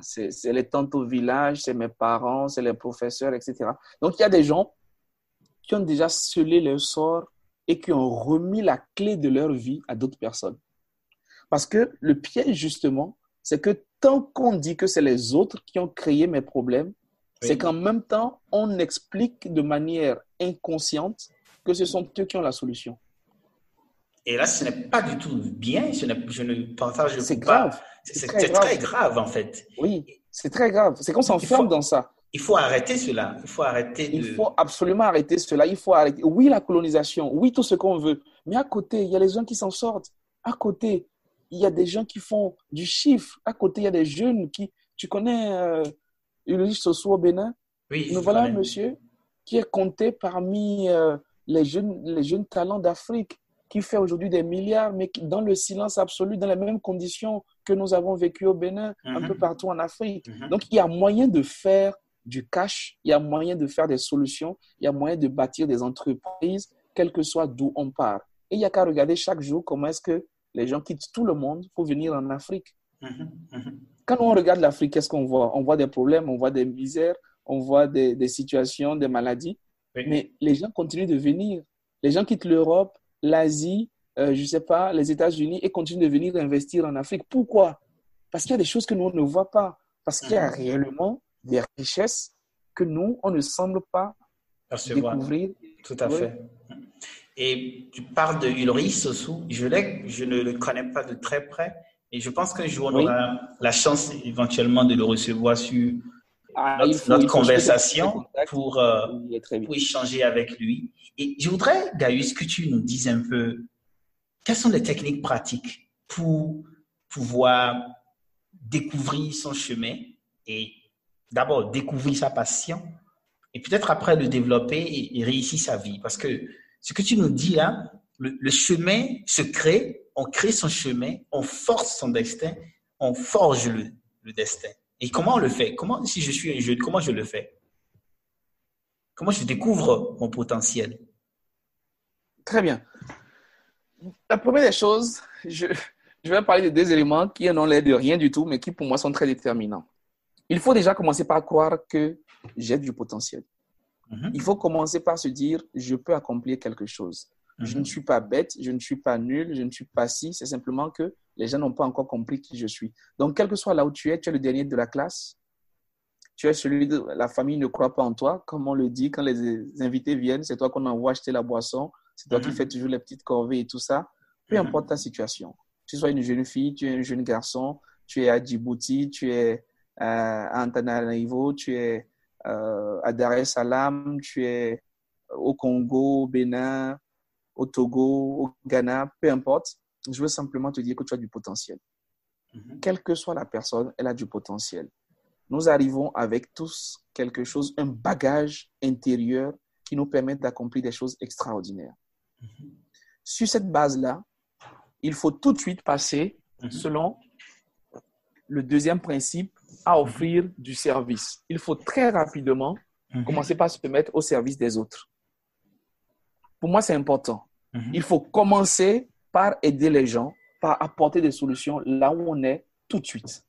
[SPEAKER 2] C'est les tantes au village, c'est mes parents, c'est les professeurs, etc. Donc, il y a des gens qui ont déjà scellé leur sort et qui ont remis la clé de leur vie à d'autres personnes. Parce que le piège, justement, c'est que tant qu'on dit que c'est les autres qui ont créé mes problèmes, c'est qu'en même temps, on explique de manière inconsciente que ce sont eux qui ont la solution.
[SPEAKER 1] Et là, ce n'est pas du tout bien. Je ne partage
[SPEAKER 2] pas. C'est grave.
[SPEAKER 1] C'est très, grave, en fait.
[SPEAKER 2] Oui, c'est très grave. C'est qu'on s'enferme dans ça.
[SPEAKER 1] Il faut arrêter cela. Il faut arrêter.
[SPEAKER 2] De... Il faut absolument arrêter cela. Il faut arrêter. Oui, la colonisation. Oui, tout ce qu'on veut. Mais à côté, il y a les gens qui s'en sortent. À côté, il y a des gens qui font du chiffre. À côté, il y a des jeunes qui. Tu connais euh, Ulrich Soso au Bénin
[SPEAKER 1] Oui.
[SPEAKER 2] Nous voilà un monsieur qui est compté parmi. Euh, les jeunes, les jeunes talents d'Afrique qui fait aujourd'hui des milliards, mais dans le silence absolu, dans les mêmes conditions que nous avons vécu au Bénin, un peu mhm. partout en Afrique. Mhm. Donc, il y a moyen de faire du cash, il y a moyen de faire des solutions, il y a moyen de bâtir des entreprises, quel que soit d'où on part. Et il n'y a qu'à regarder chaque jour comment est-ce que les gens quittent tout le monde pour venir en Afrique. Mhm. Quand on regarde l'Afrique, qu'est-ce qu'on voit? On voit des problèmes, on voit des misères, on voit des, des situations, des maladies. Mais les gens continuent de venir. Les gens quittent l'Europe, l'Asie, euh, je ne sais pas, les États-Unis et continuent de venir investir en Afrique. Pourquoi? Parce qu'il y a des choses que nous, on ne voit pas. Parce qu'il y a mhm. réellement des richesses que nous, on ne semble pas découvrir.
[SPEAKER 1] Tout à fait. Et tu parles de Ulrich Sossou. Je, je ne le connais pas de très près. Et je pense qu'un jour, on aura la chance éventuellement de le recevoir sur ah, notre, conversation pour, euh, pour échanger avec lui. Et je voudrais, Gaius, que tu nous dises un peu quelles sont les techniques pratiques pour pouvoir découvrir son chemin et d'abord découvrir sa passion et peut-être après le développer et, réussir sa vie? Parce que ce que tu nous dis là, le, chemin se crée, on crée son chemin, on force son destin, on forge le, le destin. Et comment on le fait? Comment, si je suis un jeune, comment je le fais? Comment je découvre mon potentiel?
[SPEAKER 2] Très bien. La première des choses, je, je vais parler de deux éléments qui n'ont l'air de rien du tout, mais qui pour moi sont très déterminants. Il faut déjà commencer par croire que j'ai du potentiel. Mhm. Il faut commencer par se dire, je peux accomplir quelque chose. Je ne mhm. suis pas bête, je ne suis pas nul, je ne suis pas si, c'est simplement que les gens n'ont pas encore compris qui je suis. Donc, quel que soit là où tu es, tu es le dernier de la classe, tu es celui de la famille ne croit pas en toi, comme on le dit, quand les invités viennent, c'est toi qu'on envoie acheter la boisson, c'est toi qui mhm. fais toujours les petites corvées et tout ça. Peu importe ta situation. Tu sois une jeune fille, tu es un jeune garçon, tu es à Djibouti, tu es à Antananarivo, tu es euh, à Dar es Salaam, tu es au Congo, au Bénin, au Togo, au Ghana, peu importe. Je veux simplement te dire que tu as du potentiel. Mhm. Quelle que soit la personne, elle a du potentiel. Nous arrivons avec tous quelque chose, un bagage intérieur qui nous permet d'accomplir des choses extraordinaires. Mhm. Sur cette base-là, il faut tout de suite passer, mhm. selon le deuxième principe, à offrir du service. Il faut très rapidement commencer par se mettre au service des autres. Pour moi, c'est important. Il faut commencer par aider les gens, par apporter des solutions là où on est tout de suite.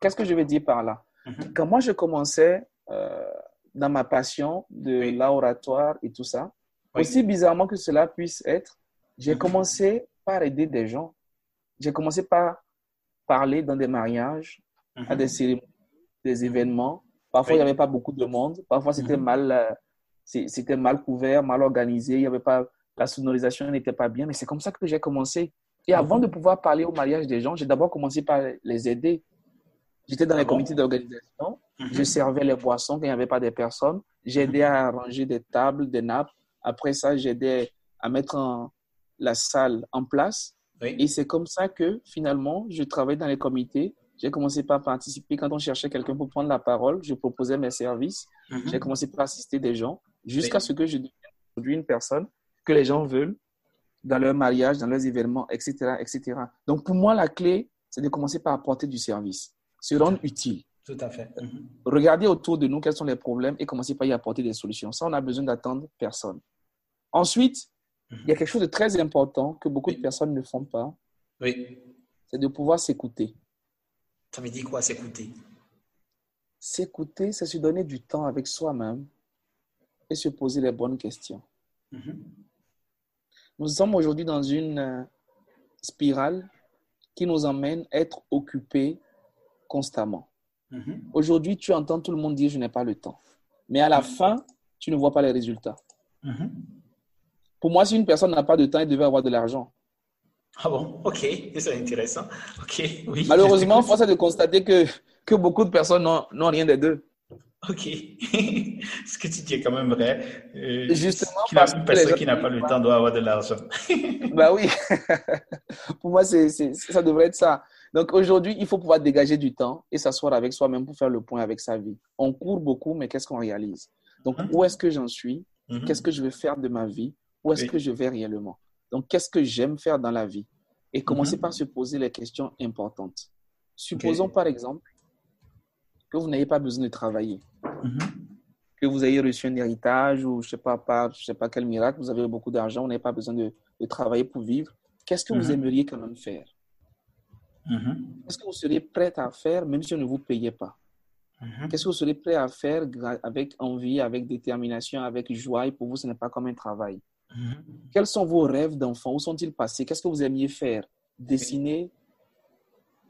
[SPEAKER 2] Qu'est-ce que je veux dire par là? Mhm. Quand moi, je commençais euh, dans ma passion de l'oratoire et tout ça, aussi bizarrement que cela puisse être, j'ai commencé par aider des gens. J'ai commencé par parler dans des mariages, à des cérémonies, des événements. Parfois, il n'y avait pas beaucoup de monde. Parfois, c'était mhm. mal, euh, c'était mal couvert, mal organisé. Il y avait pas, la sonorisation n'était pas bien. Mais c'est comme ça que j'ai commencé. Et avant mhm. de pouvoir parler au mariage des gens, j'ai d'abord commencé par les aider. J'étais dans les ah comités d'organisation. Mhm. Je servais les boissons quand il n'y avait pas de personnes. J'aidais à arranger des tables, des nappes. Après ça, j'aidais à mettre la salle en place. Et c'est comme ça que finalement, je travaille dans les comités j'ai commencé par participer quand on cherchait quelqu'un pour prendre la parole. Je proposais mes services. Mhm. J'ai commencé par assister des gens jusqu'à ce que je devienne aujourd'hui une personne que les gens veulent dans leur mariage, dans leurs événements, etc., etc. Donc, pour moi, la clé, c'est de commencer par apporter du service, se rendre utile.
[SPEAKER 1] Tout à fait.
[SPEAKER 2] Mhm. Regardez autour de nous quels sont les problèmes et commencer par y apporter des solutions. Ça, on a besoin d'attendre personne. Ensuite, mhm. il y a quelque chose de très important que beaucoup de personnes ne font pas.
[SPEAKER 1] Oui.
[SPEAKER 2] C'est de pouvoir s'écouter.
[SPEAKER 1] Ça veut dire quoi, s'écouter?
[SPEAKER 2] S'écouter, c'est se donner du temps avec soi-même et se poser les bonnes questions. Mhm. Nous sommes aujourd'hui dans une euh, spirale qui nous emmène à être occupés constamment. Mhm. Aujourd'hui, tu entends tout le monde dire je n'ai pas le temps. Mais à la fin, tu ne vois pas les résultats. Mhm. Pour moi, si une personne n'a pas de temps, elle devait avoir de l'argent.
[SPEAKER 1] Ah bon, ok, c'est intéressant. Ok, oui.
[SPEAKER 2] Malheureusement, force est de constater que, que beaucoup de personnes n'ont rien des deux.
[SPEAKER 1] Ok, ce que tu dis est quand même vrai.
[SPEAKER 2] Euh, Justement,
[SPEAKER 1] parce personne qui n'a pas le temps doit avoir de l'argent.
[SPEAKER 2] bah oui, pour moi, ça devrait être ça. Donc aujourd'hui, il faut pouvoir dégager du temps et s'asseoir avec soi-même pour faire le point avec sa vie. On court beaucoup, mais qu'est-ce qu'on réalise? Donc, mhm. où est-ce que j'en suis? Mhm. Qu'est-ce que je vais faire de ma vie? Où est-ce que je vais réellement? Donc, qu'est-ce que j'aime faire dans la vie? Et commencer mhm. par se poser les questions importantes. Supposons par exemple que vous n'ayez pas besoin de travailler, mhm. que vous ayez reçu un héritage ou je ne sais, pas, je sais pas quel miracle, vous avez beaucoup d'argent, vous n'avez pas besoin de, travailler pour vivre. Qu'est-ce que vous mhm. aimeriez quand même faire? Qu'est-ce que vous seriez prêt à faire même si on ne vous payait pas? Qu'est-ce que vous seriez prêt à faire avec envie, avec détermination, avec joie et pour vous, ce n'est pas comme un travail? Mhm. Quels sont vos rêves d'enfant? Où sont-ils passés? Qu'est-ce que vous aimiez faire? Dessiner,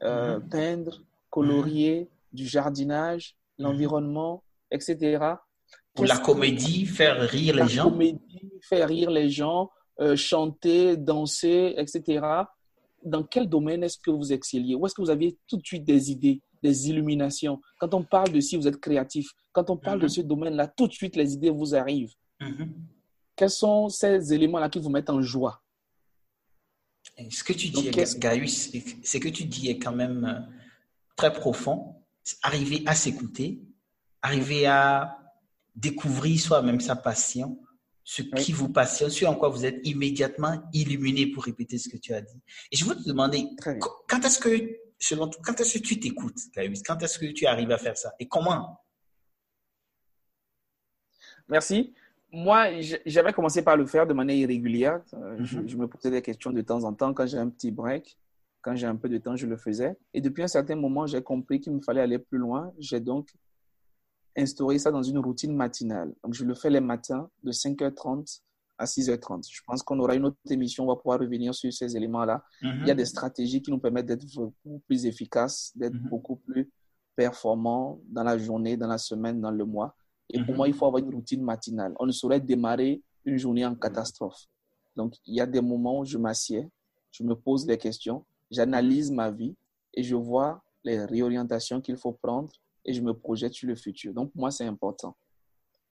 [SPEAKER 2] euh, mhm. peindre, colorier, mhm. Du jardinage, l'environnement, etc.
[SPEAKER 1] Pour la comédie, faire rire les gens.
[SPEAKER 2] La comédie, faire rire les gens, euh, chanter, danser, etc. Dans quel domaine est-ce que vous excelliez? Où est-ce que vous aviez tout de suite des idées, des illuminations? Quand on parle de si vous êtes créatif. Quand on parle de ce domaine-là, tout de suite les idées vous arrivent. Quels sont ces éléments-là qui vous mettent en joie?
[SPEAKER 1] Ce que tu dis, Gaius, ce que tu dis est quand même euh, très profond. Arriver à s'écouter, arriver à découvrir soi-même sa passion, ce qui vous passionne, ce en quoi vous êtes immédiatement illuminé pour répéter ce que tu as dit. Et je veux te demander, quand est-ce que, selon toi, quand est-ce que tu t'écoutes, Quand est-ce que tu arrives à faire ça? Et comment?
[SPEAKER 2] Merci. Moi, j'avais commencé par le faire de manière irrégulière. Euh, je, mm-hmm. je, me posais des questions de temps en temps quand j'ai un petit break. Quand j'ai un peu de temps, je le faisais. Et depuis un certain moment, j'ai compris qu'il me fallait aller plus loin. J'ai donc instaurer ça dans une routine matinale. Donc, je le fais les matins de 5h30 à 6h30. Je pense qu'on aura une autre émission, on va pouvoir revenir sur ces éléments-là. Il y a des stratégies qui nous permettent d'être beaucoup plus efficaces, d'être mhm. beaucoup plus performants dans la journée, dans la semaine, dans le mois. Et pour mhm. moi, il faut avoir une routine matinale. On ne saurait démarrer une journée en catastrophe. Donc, il y a des moments où je m'assieds, je me pose des questions, j'analyse ma vie et je vois les réorientations qu'il faut prendre et je me projette sur le futur. Donc, pour moi, c'est important.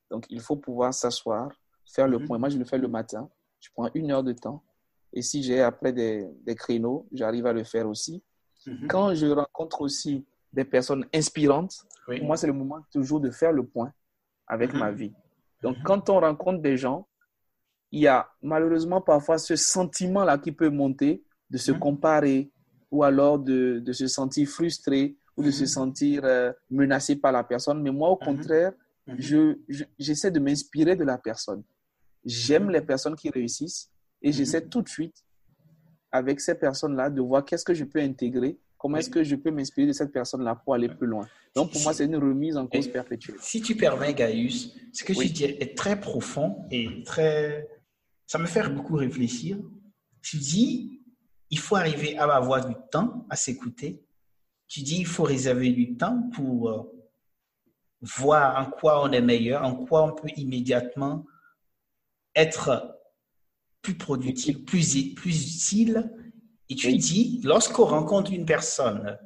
[SPEAKER 2] Donc, il faut pouvoir s'asseoir, faire le mhm. point. Moi, je le fais le matin. Je prends une heure de temps. Et si j'ai après des, des créneaux, j'arrive à le faire aussi. Mhm. Quand je rencontre aussi des personnes inspirantes, pour moi, c'est le moment toujours de faire le point avec mhm. ma vie. Donc, quand on rencontre des gens, il y a malheureusement parfois ce sentiment-là qui peut monter de se comparer ou alors de, de se sentir frustré ou de se mhm. sentir euh, menacé par la personne. Mais moi, au mhm. contraire, mhm. je, j'essaie de m'inspirer de la personne. J'aime les personnes qui réussissent et j'essaie tout de suite, avec ces personnes-là, de voir qu'est-ce que je peux intégrer, comment est-ce que je peux m'inspirer de cette personne-là pour aller plus loin. Donc, pour moi, c'est une remise en cause perpétuelle.
[SPEAKER 1] Si tu permets, Gaius, ce que tu dis est très profond et très... Ça me fait beaucoup réfléchir. Tu dis, il faut arriver à avoir du temps à s'écouter tu dis il faut réserver du temps pour euh, voir en quoi on est meilleur, en quoi on peut immédiatement être plus productif, plus, plus utile. Et tu dis, lorsqu'on rencontre une personne,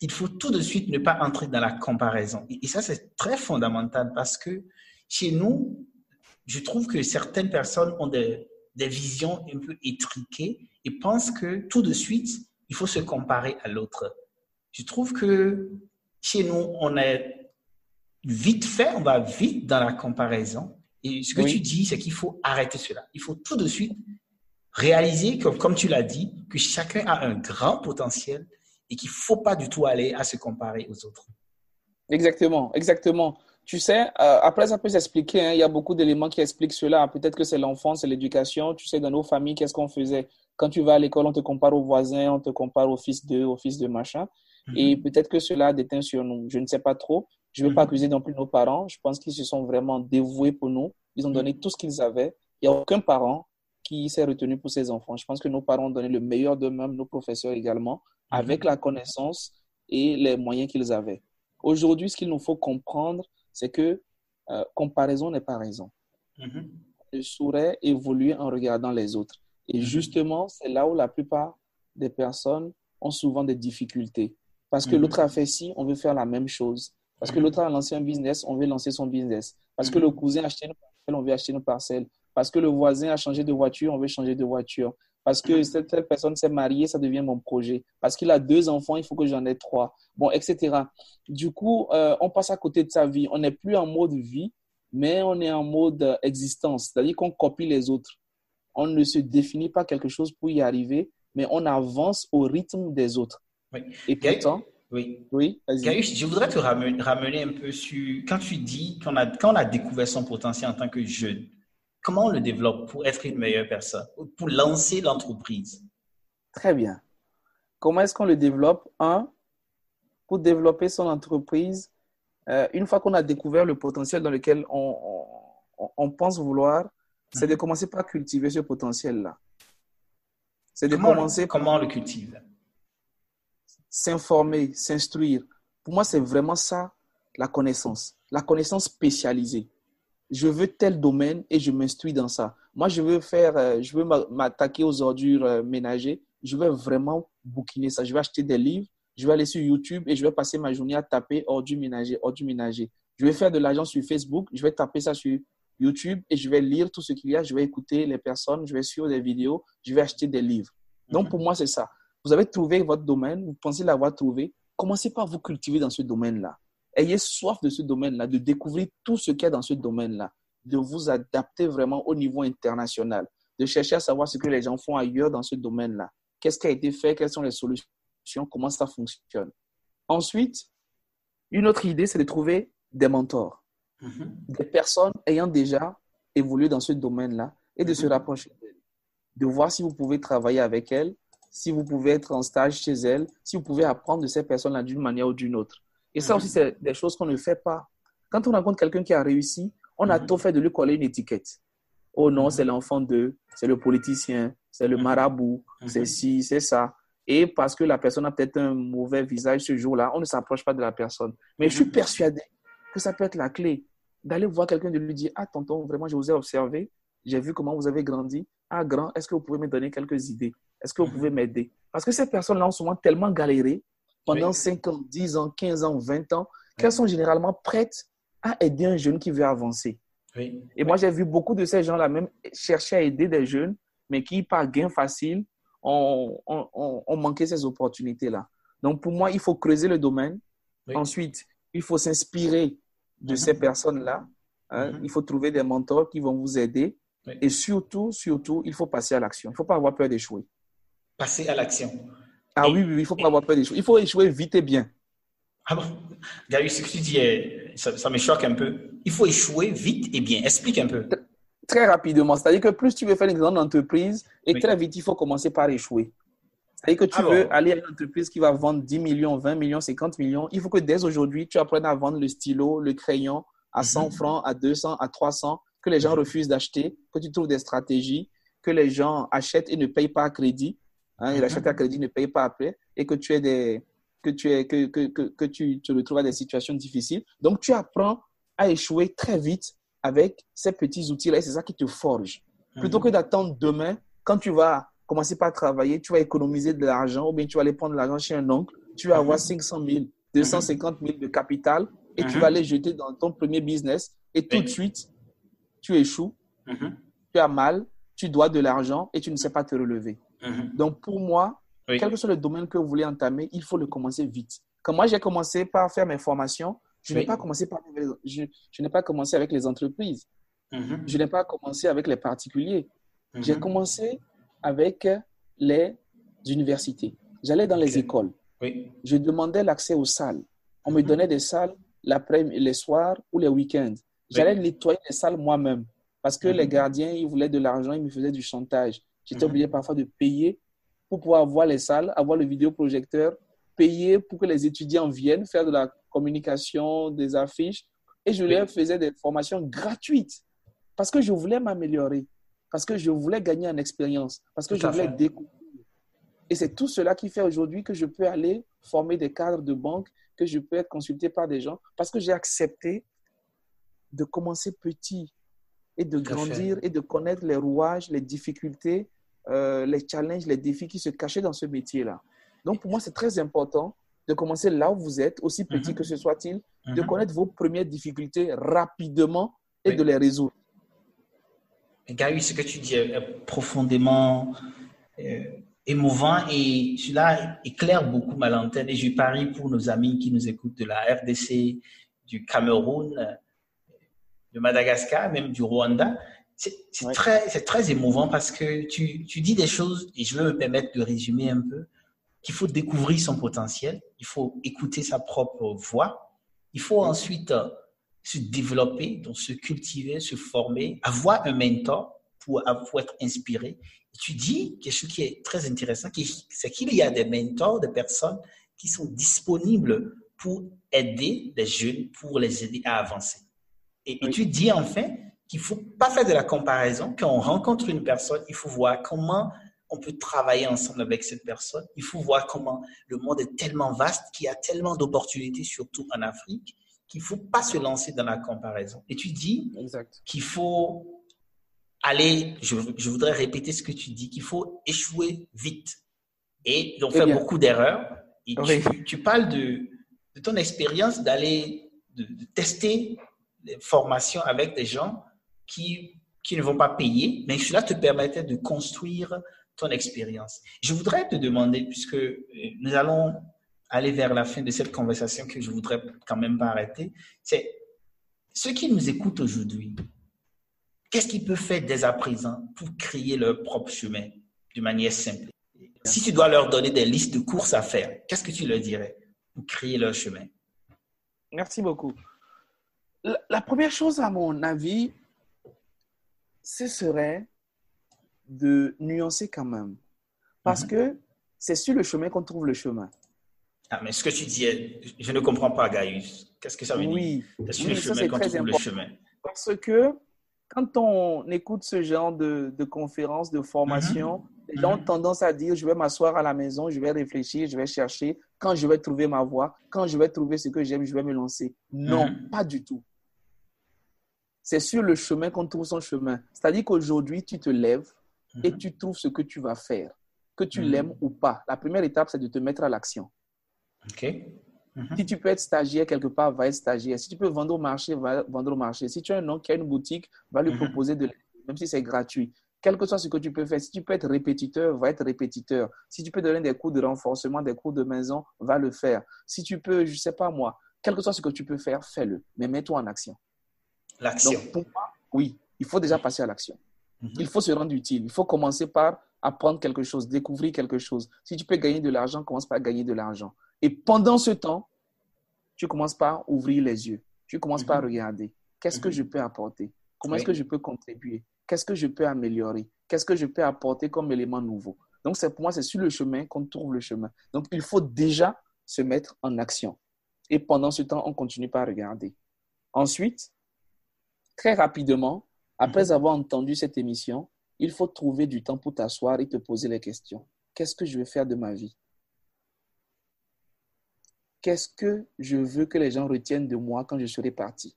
[SPEAKER 1] il faut tout de suite ne pas entrer dans la comparaison. Et, ça, c'est très fondamental parce que chez nous, je trouve que certaines personnes ont des, des visions un peu étriquées et pensent que tout de suite, il faut se comparer à l'autre. Je trouve que chez nous, on est vite fait, on va vite dans la comparaison. Et ce que tu dis, c'est qu'il faut arrêter cela. Il faut tout de suite réaliser, comme, comme tu l'as dit, que chacun a un grand potentiel et qu'il ne faut pas du tout aller à se comparer aux autres.
[SPEAKER 2] Exactement, exactement. Tu sais, euh, après, ça peut s'expliquer. Hein. il y a beaucoup d'éléments qui expliquent cela. Peut-être que c'est l'enfance, c'est l'éducation. Tu sais, dans nos familles, qu'est-ce qu'on faisait? Quand tu vas à l'école, on te compare aux voisins, on te compare au fils d'eux, au fils de machin. Et mhm. peut-être que cela déteint sur nous. Je ne sais pas trop. Je ne veux pas mhm. accuser non plus nos parents. Je pense qu'ils se sont vraiment dévoués pour nous. Ils ont donné mhm. tout ce qu'ils avaient. Il n'y a aucun parent qui s'est retenu pour ses enfants. Je pense que nos parents ont donné le meilleur d'eux-mêmes, nos professeurs également, avec la connaissance et les moyens qu'ils avaient. Aujourd'hui, ce qu'il nous faut comprendre, c'est que euh, comparaison n'est pas raison. Je saurais évoluer en regardant les autres. Et justement, c'est là où la plupart des personnes ont souvent des difficultés. Parce que mhm. l'autre a fait ci, on veut faire la même chose. Parce que mhm. l'autre a lancé un business, on veut lancer son business. Parce que le mhm. cousin a acheté une parcelle, on veut acheter une parcelle. Parce que le voisin a changé de voiture, on veut changer de voiture. Parce que cette personne s'est mariée, ça devient mon projet. Parce qu'il a deux enfants, il faut que j'en ai trois. Bon, etc. Du coup, euh, on passe à côté de sa vie. On n'est plus en mode vie, mais on est en mode existence. C'est-à-dire qu'on copie les autres. On ne se définit pas quelque chose pour y arriver, mais on avance au rythme des autres.
[SPEAKER 1] Oui. Et pourtant, oui. Oui, je voudrais te ramener, un peu sur quand tu dis qu'on a, quand on a découvert son potentiel en tant que jeune, comment on le développe pour être une meilleure personne, pour lancer l'entreprise?
[SPEAKER 2] Très bien. Comment est-ce qu'on le développe? Un, pour développer son entreprise, euh, une fois qu'on a découvert le potentiel dans lequel on, on, pense vouloir, c'est de mhm. commencer par cultiver ce potentiel-là.
[SPEAKER 1] C'est de commencer. Comment on le cultive?
[SPEAKER 2] S'informer, s'instruire. Pour moi, c'est vraiment ça, la connaissance. La connaissance spécialisée. Je veux tel domaine et je m'instruis dans ça. Moi, je veux faire, euh, je veux m'attaquer aux ordures euh, ménagères. Je veux vraiment bouquiner ça. Je vais acheter des livres. Je vais aller sur YouTube et je vais passer ma journée à taper ordures ménagères, ordures ménagères. Je vais faire de l'argent sur Facebook. Je vais taper ça sur YouTube et je vais lire tout ce qu'il y a. Je vais écouter les personnes. Je vais suivre des vidéos. Je vais acheter des livres. Donc, pour moi, c'est ça. Vous avez trouvé votre domaine, vous pensez l'avoir trouvé. Commencez par vous cultiver dans ce domaine-là. ayez soif de ce domaine-là, de découvrir tout ce qu'il y a dans ce domaine-là, de vous adapter vraiment au niveau international, de chercher à savoir ce que les gens font ailleurs dans ce domaine-là. Qu'est-ce qui a été fait, quelles sont les solutions, comment ça fonctionne. Ensuite, une autre idée, c'est de trouver des mentors, mm-hmm. des personnes ayant déjà évolué dans ce domaine-là et de se mm-hmm. rapprocher d'elles, de voir si vous pouvez travailler avec elles, si vous pouvez être en stage chez elles, si vous pouvez apprendre de ces personnes-là d'une manière ou d'une autre. Et ça aussi, mhm. c'est des choses qu'on ne fait pas. Quand on rencontre quelqu'un qui a réussi, on a mhm. tout fait de lui coller une étiquette. Oh non, mhm. c'est l'enfant de, c'est le politicien, c'est le marabout, c'est ci, c'est ça. Et parce que la personne a peut-être un mauvais visage ce jour-là, on ne s'approche pas de la personne. Mais je suis persuadé que ça peut être la clé d'aller voir quelqu'un, de lui dire Ah, tonton, vraiment, je vous ai observé, j'ai vu comment vous avez grandi. Ah, grand, est-ce que vous pouvez me donner quelques idées? Est-ce que vous pouvez m'aider? Parce que ces personnes-là ont souvent tellement galéré pendant 5 ans, 10 ans, 15 ans, 20 ans, qu'elles sont généralement prêtes à aider un jeune qui veut avancer. Et moi, j'ai vu beaucoup de ces gens-là même chercher à aider des jeunes, mais qui, par gain facile, ont, ont, manqué ces opportunités-là. Donc, pour moi, il faut creuser le domaine. Ensuite, il faut s'inspirer de ces mhm. personnes-là. Hein. Mhm. Il faut trouver des mentors qui vont vous aider. Et surtout, surtout, il faut passer à l'action. Il ne faut pas avoir peur d'échouer.
[SPEAKER 1] Passer à l'action.
[SPEAKER 2] Ah oui, oui, il faut pas avoir peur d'échouer. Il faut échouer vite et bien.
[SPEAKER 1] Ah bon? Gary, ce que tu dis, ça, me choque un peu. Il faut échouer vite et bien. Explique un peu.
[SPEAKER 2] Très rapidement. C'est-à-dire que plus tu veux faire une grande entreprise, et très vite, il faut commencer par échouer. C'est-à-dire que tu veux aller à une entreprise qui va vendre 10 millions, 20 millions, 50 millions. Il faut que dès aujourd'hui, tu apprennes à vendre le stylo, le crayon à 100 mhm. francs, à 200, à 300, que les gens mhm. refusent d'acheter, que tu trouves des stratégies, que les gens achètent et ne payent pas à crédit Hein, il achète à crédit, ne paye pas après, et que tu es des, que tu es, que, que, que, que tu te retrouves à des situations difficiles. Donc, tu apprends à échouer très vite avec ces petits outils-là, et c'est ça qui te forge. Plutôt mhm. que d'attendre demain, quand tu vas commencer par travailler, tu vas économiser de l'argent, ou bien tu vas aller prendre l'argent chez un oncle, tu vas avoir 500 000, 250 000 de capital, et tu mhm. vas aller jeter dans ton premier business, et tout de suite, tu échoues, mhm. tu as mal, tu dois de l'argent, et tu ne sais pas te relever. Mhm. Donc, pour moi, quel que soit le domaine que vous voulez entamer, il faut le commencer vite. Quand moi, j'ai commencé par faire mes formations, je n'ai pas commencé par, je, n'ai pas commencé avec les entreprises. Mhm. Je n'ai pas commencé avec les particuliers. J'ai mhm. commencé avec les universités. J'allais dans les écoles. Je demandais l'accès aux salles. On me donnait des salles l'après, les soirs ou les week-ends. J'allais nettoyer les salles moi-même parce que les gardiens, ils voulaient de l'argent, ils me faisaient du chantage. J'étais mhm. obligé parfois de payer pour pouvoir voir les salles, avoir le vidéoprojecteur, payer pour que les étudiants viennent faire de la communication, des affiches. Et je leur faisais des formations gratuites parce que je voulais m'améliorer, parce que je voulais gagner en expérience, parce que je voulais découvrir. Et c'est tout cela qui fait aujourd'hui que je peux aller former des cadres de banque, que je peux être consulté par des gens, parce que j'ai accepté de commencer petit et de grandir et de connaître les rouages, les difficultés, euh, les challenges, les défis qui se cachaient dans ce métier-là. Donc, pour moi, c'est très important de commencer là où vous êtes, aussi petit mhm. que ce soit-il, de mhm. connaître vos premières difficultés rapidement et de les résoudre.
[SPEAKER 1] Gary, ce que tu dis est profondément euh, émouvant et cela éclaire beaucoup ma lanterne. Et je parie pour nos amis qui nous écoutent de la RDC, du Cameroun, de Madagascar, même du Rwanda. C'est très, très émouvant parce que tu, tu dis des choses, et je veux me permettre de résumer un peu, qu'il faut découvrir son potentiel, il faut écouter sa propre voix, il faut ensuite euh, se développer, donc se cultiver, se former, avoir un mentor pour, pour être inspiré. Et tu dis quelque chose qui est très intéressant, c'est qu'il y a des mentors, des personnes qui sont disponibles pour aider les jeunes, pour les aider à avancer. Et, tu dis enfin qu'il ne faut pas faire de la comparaison. Quand on rencontre une personne, il faut voir comment on peut travailler ensemble avec cette personne. Il faut voir comment le monde est tellement vaste, qu'il y a tellement d'opportunités, surtout en Afrique, qu'il ne faut pas se lancer dans la comparaison. Et tu dis qu'il faut aller, je, voudrais répéter ce que tu dis, qu'il faut échouer vite. Et on fait beaucoup d'erreurs. Et tu, parles de, ton expérience d'aller, de, tester des formations avec des gens qui, qui ne vont pas payer, mais cela te permettait de construire ton expérience. Je voudrais te demander, puisque euh, nous allons aller vers la fin de cette conversation que je voudrais quand même pas arrêter, c'est ceux qui nous écoutent aujourd'hui, qu'est-ce qu'ils peuvent faire dès à présent pour créer leur propre chemin de manière simple? Si tu dois leur donner des listes de courses à faire, qu'est-ce que tu leur dirais pour créer leur chemin?
[SPEAKER 2] Merci beaucoup. La, première chose, à mon avis, ce serait de nuancer quand même. Parce mhm. que c'est sur le chemin qu'on trouve le chemin.
[SPEAKER 1] Ah, mais ce que tu dis, je ne comprends pas, Gaius. Qu'est-ce que ça veut
[SPEAKER 2] oui.
[SPEAKER 1] dire? Le chemin qu'on trouve le chemin.
[SPEAKER 2] Parce que quand on écoute ce genre de, de conférences, de formation, mhm. les gens ont mhm. tendance à dire, je vais m'asseoir à la maison, je vais réfléchir, je vais chercher. Quand je vais trouver ma voie, quand je vais trouver ce que j'aime, je vais me lancer. Non, pas du tout. C'est sur le chemin qu'on trouve son chemin. C'est-à-dire qu'aujourd'hui, tu te lèves et tu trouves ce que tu vas faire que tu mhm. l'aimes ou pas. La première étape, c'est de te mettre à l'action.
[SPEAKER 1] OK.
[SPEAKER 2] Mhm. Si tu peux être stagiaire quelque part, va être stagiaire. Si tu peux vendre au marché, va vendre au marché. Si tu as un nom qui a une boutique, va lui mhm. proposer de même si c'est gratuit. Quel que soit ce que tu peux faire, si tu peux être répétiteur, va être répétiteur. Si tu peux donner des cours de renforcement, des cours de maison, va le faire. Si tu peux, je ne sais pas moi, quel que soit ce que tu peux faire, fais-le. Mais mets-toi en action.
[SPEAKER 1] L'action.
[SPEAKER 2] oui, il faut déjà passer à l'action. Il faut se rendre utile. Il faut commencer par apprendre quelque chose, découvrir quelque chose. Si tu peux gagner de l'argent, commence par gagner de l'argent. Et pendant ce temps, tu commences par ouvrir les yeux. Tu commences par mhm. regarder. Qu'est-ce que mhm. je peux apporter? Comment est-ce que je peux contribuer? Qu'est-ce que je peux améliorer? Qu'est-ce que je peux apporter comme élément nouveau? Donc, c'est pour moi, c'est sur le chemin qu'on trouve le chemin. Donc, il faut déjà se mettre en action. Et pendant ce temps, on continue par regarder. Ensuite, très rapidement, après mhm. avoir entendu cette émission, il faut trouver du temps pour t'asseoir et te poser les questions. Qu'est-ce que je vais faire de ma vie? Qu'est-ce que je veux que les gens retiennent de moi quand je serai parti?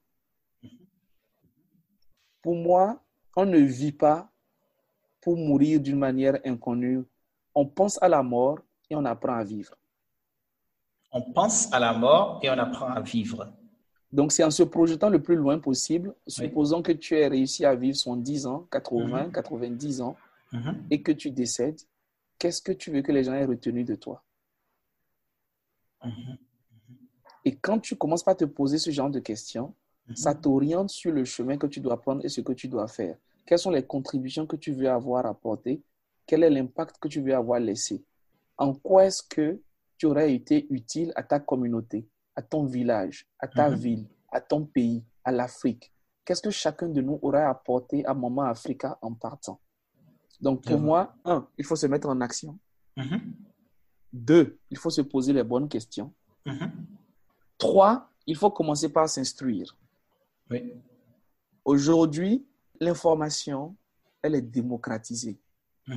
[SPEAKER 2] Pour moi, on ne vit pas pour mourir d'une manière inconnue. On pense à la mort et on apprend à vivre.
[SPEAKER 1] On pense à la mort et on apprend à vivre.
[SPEAKER 2] Donc, c'est en se projetant le plus loin possible, supposons que tu aies réussi à vivre 10 ans, 80, 90 ans, mm-hmm. et que tu décèdes, qu'est-ce que tu veux que les gens aient retenu de toi? Mm-hmm. Et quand tu commences par te poser ce genre de questions, mm-hmm. ça t'oriente sur le chemin que tu dois prendre et ce que tu dois faire. Quelles sont les contributions que tu veux avoir apportées? Quel est l'impact que tu veux avoir laissé? En quoi est-ce que tu aurais été utile à ta communauté à ton village, à ta mhm. ville, à ton pays, à l'Afrique? Qu'est-ce que chacun de nous aurait apporté à Maman Africa en partant? Donc, pour moi, un, il faut se mettre en action. Mhm. Deux, il faut se poser les bonnes questions. Mhm. Trois, il faut commencer par s'instruire.
[SPEAKER 1] Oui.
[SPEAKER 2] Aujourd'hui, l'information, elle est démocratisée.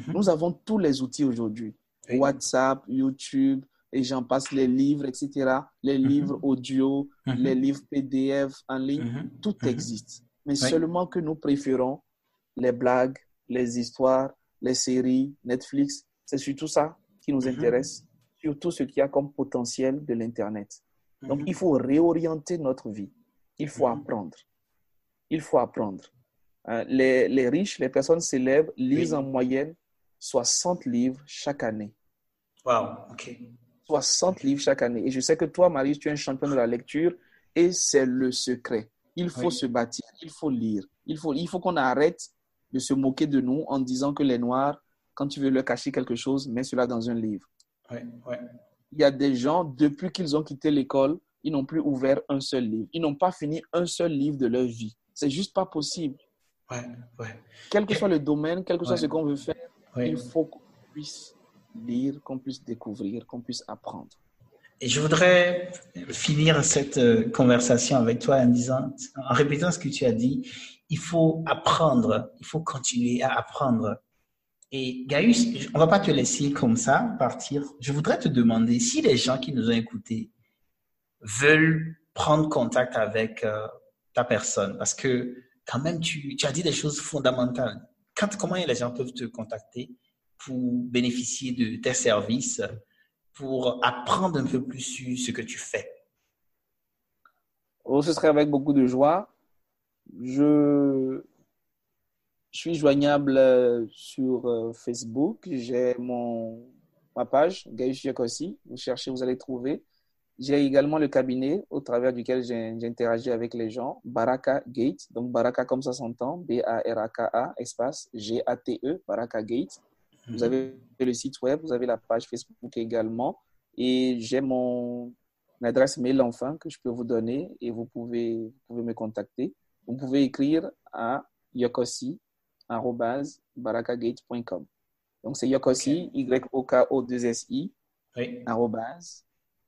[SPEAKER 2] Nous avons tous les outils aujourd'hui. WhatsApp, YouTube, et j'en passe les livres, etc., les mhm. livres audio, mhm. les livres PDF en ligne, mhm. tout existe. Mais seulement que nous préférons les blagues, les histoires, les séries, Netflix. C'est surtout ça qui nous intéresse, surtout ce qui a comme potentiel de l'Internet. Donc, il faut réorienter notre vie. Il faut apprendre. Il faut apprendre. Euh, les, les, riches, les personnes célèbres lisent en moyenne 60 livres chaque année.
[SPEAKER 1] Wow, OK.
[SPEAKER 2] 60 livres chaque année. Et je sais que toi, Marie, tu es un champion de la lecture et c'est le secret. Il faut se bâtir, il faut lire. Il faut, il faut qu'on arrête de se moquer de nous en disant que les Noirs, quand tu veux leur cacher quelque chose, mets cela dans un livre. Il y a des gens, depuis qu'ils ont quitté l'école, ils n'ont plus ouvert un seul livre. Ils n'ont pas fini un seul livre de leur vie. C'est juste pas possible. Quel que soit le domaine, quel que soit ce qu'on veut faire, il faut qu'on puisse lire, qu'on puisse découvrir, qu'on puisse apprendre.
[SPEAKER 1] Et je voudrais finir cette euh, conversation avec toi en disant, en répétant ce que tu as dit, il faut apprendre, il faut continuer à apprendre. Et Gaius, on va pas te laisser comme ça partir. Je voudrais te demander si les gens qui nous ont écoutés veulent prendre contact avec euh, ta personne, parce que quand même, tu, tu as dit des choses fondamentales. Quand, comment les gens peuvent te contacter pour bénéficier de tes services, pour apprendre un peu plus sur ce que tu fais?
[SPEAKER 2] Oh, Ce serait avec beaucoup de joie. Je, suis joignable euh, sur euh, Facebook. J'ai mon ma page, Gaius Yokossi. Vous cherchez, vous allez trouver. J'ai également le cabinet au travers duquel j'interagis avec les gens, Baraka Gate. Donc, Baraka comme ça s'entend, B-A-R-A-K-A, espace G-A-T-E, Baraka Gate. Vous mhm. avez le site web, vous avez la page Facebook également. Et j'ai mon adresse mail enfin que je peux vous donner et vous pouvez, vous pouvez me contacter. Vous pouvez écrire à yokosi.barakagate.com. Donc, c'est yokosi, Y-O-K-O-2-S-I, oui.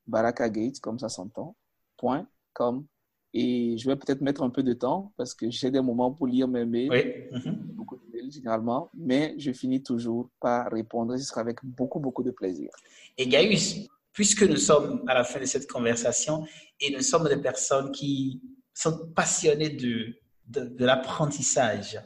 [SPEAKER 2] barakagate, comme ça s'entend, point com. Et je vais peut-être mettre un peu de temps parce que j'ai des moments pour lire mes mails, oui. Mhm. beaucoup de mails généralement, mais je finis toujours par répondre. Ce sera avec beaucoup, beaucoup de plaisir.
[SPEAKER 1] Et Gaius, puisque nous sommes à la fin de cette conversation et nous sommes des personnes qui sont passionnées de, de, de l'apprentissage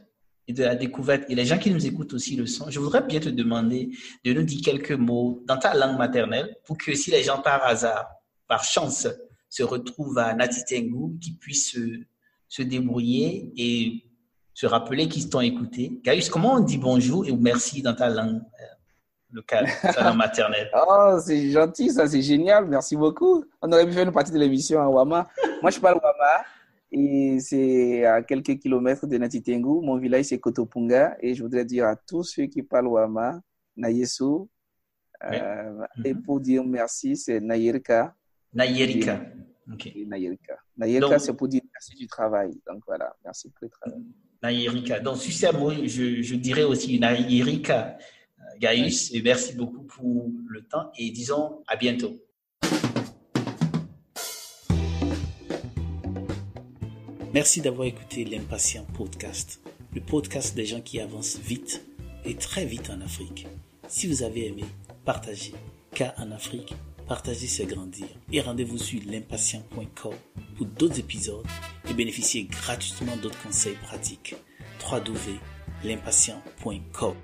[SPEAKER 1] et de la découverte, et les gens qui nous écoutent aussi le sont, je voudrais bien te demander de nous dire quelques mots dans ta langue maternelle pour que si les gens par hasard, par chance, se retrouvent à Natitengu, qu'ils puissent se, débrouiller et se rappeler qu'ils t'ont écouté. Gaius, comment on dit bonjour et merci dans ta langue euh, locale, ta langue maternelle?
[SPEAKER 2] Oh, c'est gentil, ça, c'est génial. Merci beaucoup. On aurait pu faire une partie de l'émission à Wama. Moi, je parle Wama. Et c'est à quelques kilomètres de Natitengu. Mon village, c'est Kotopunga. Et je voudrais dire à tous ceux qui parlent Wama, Nayesu. Euh, Et mhm. pour dire merci, c'est Nayerika.
[SPEAKER 1] Nayerika.
[SPEAKER 2] Okay. Nayerika. Nayerika, c'est pour dire merci du travail. Donc voilà, merci pour le travail.
[SPEAKER 1] Nayerika. Donc, sur ces mots, je, je dirais aussi Nayerika, euh, Gaius. Et merci beaucoup pour le temps. Et disons à bientôt. Merci d'avoir écouté l'Impatient Podcast, le podcast des gens qui avancent vite et très vite en Afrique. Si vous avez aimé, partagez, car en Afrique, partager c'est grandir. Et rendez-vous sur l'impatient.com pour d'autres épisodes et bénéficiez gratuitement d'autres conseils pratiques. www.l'impatient.com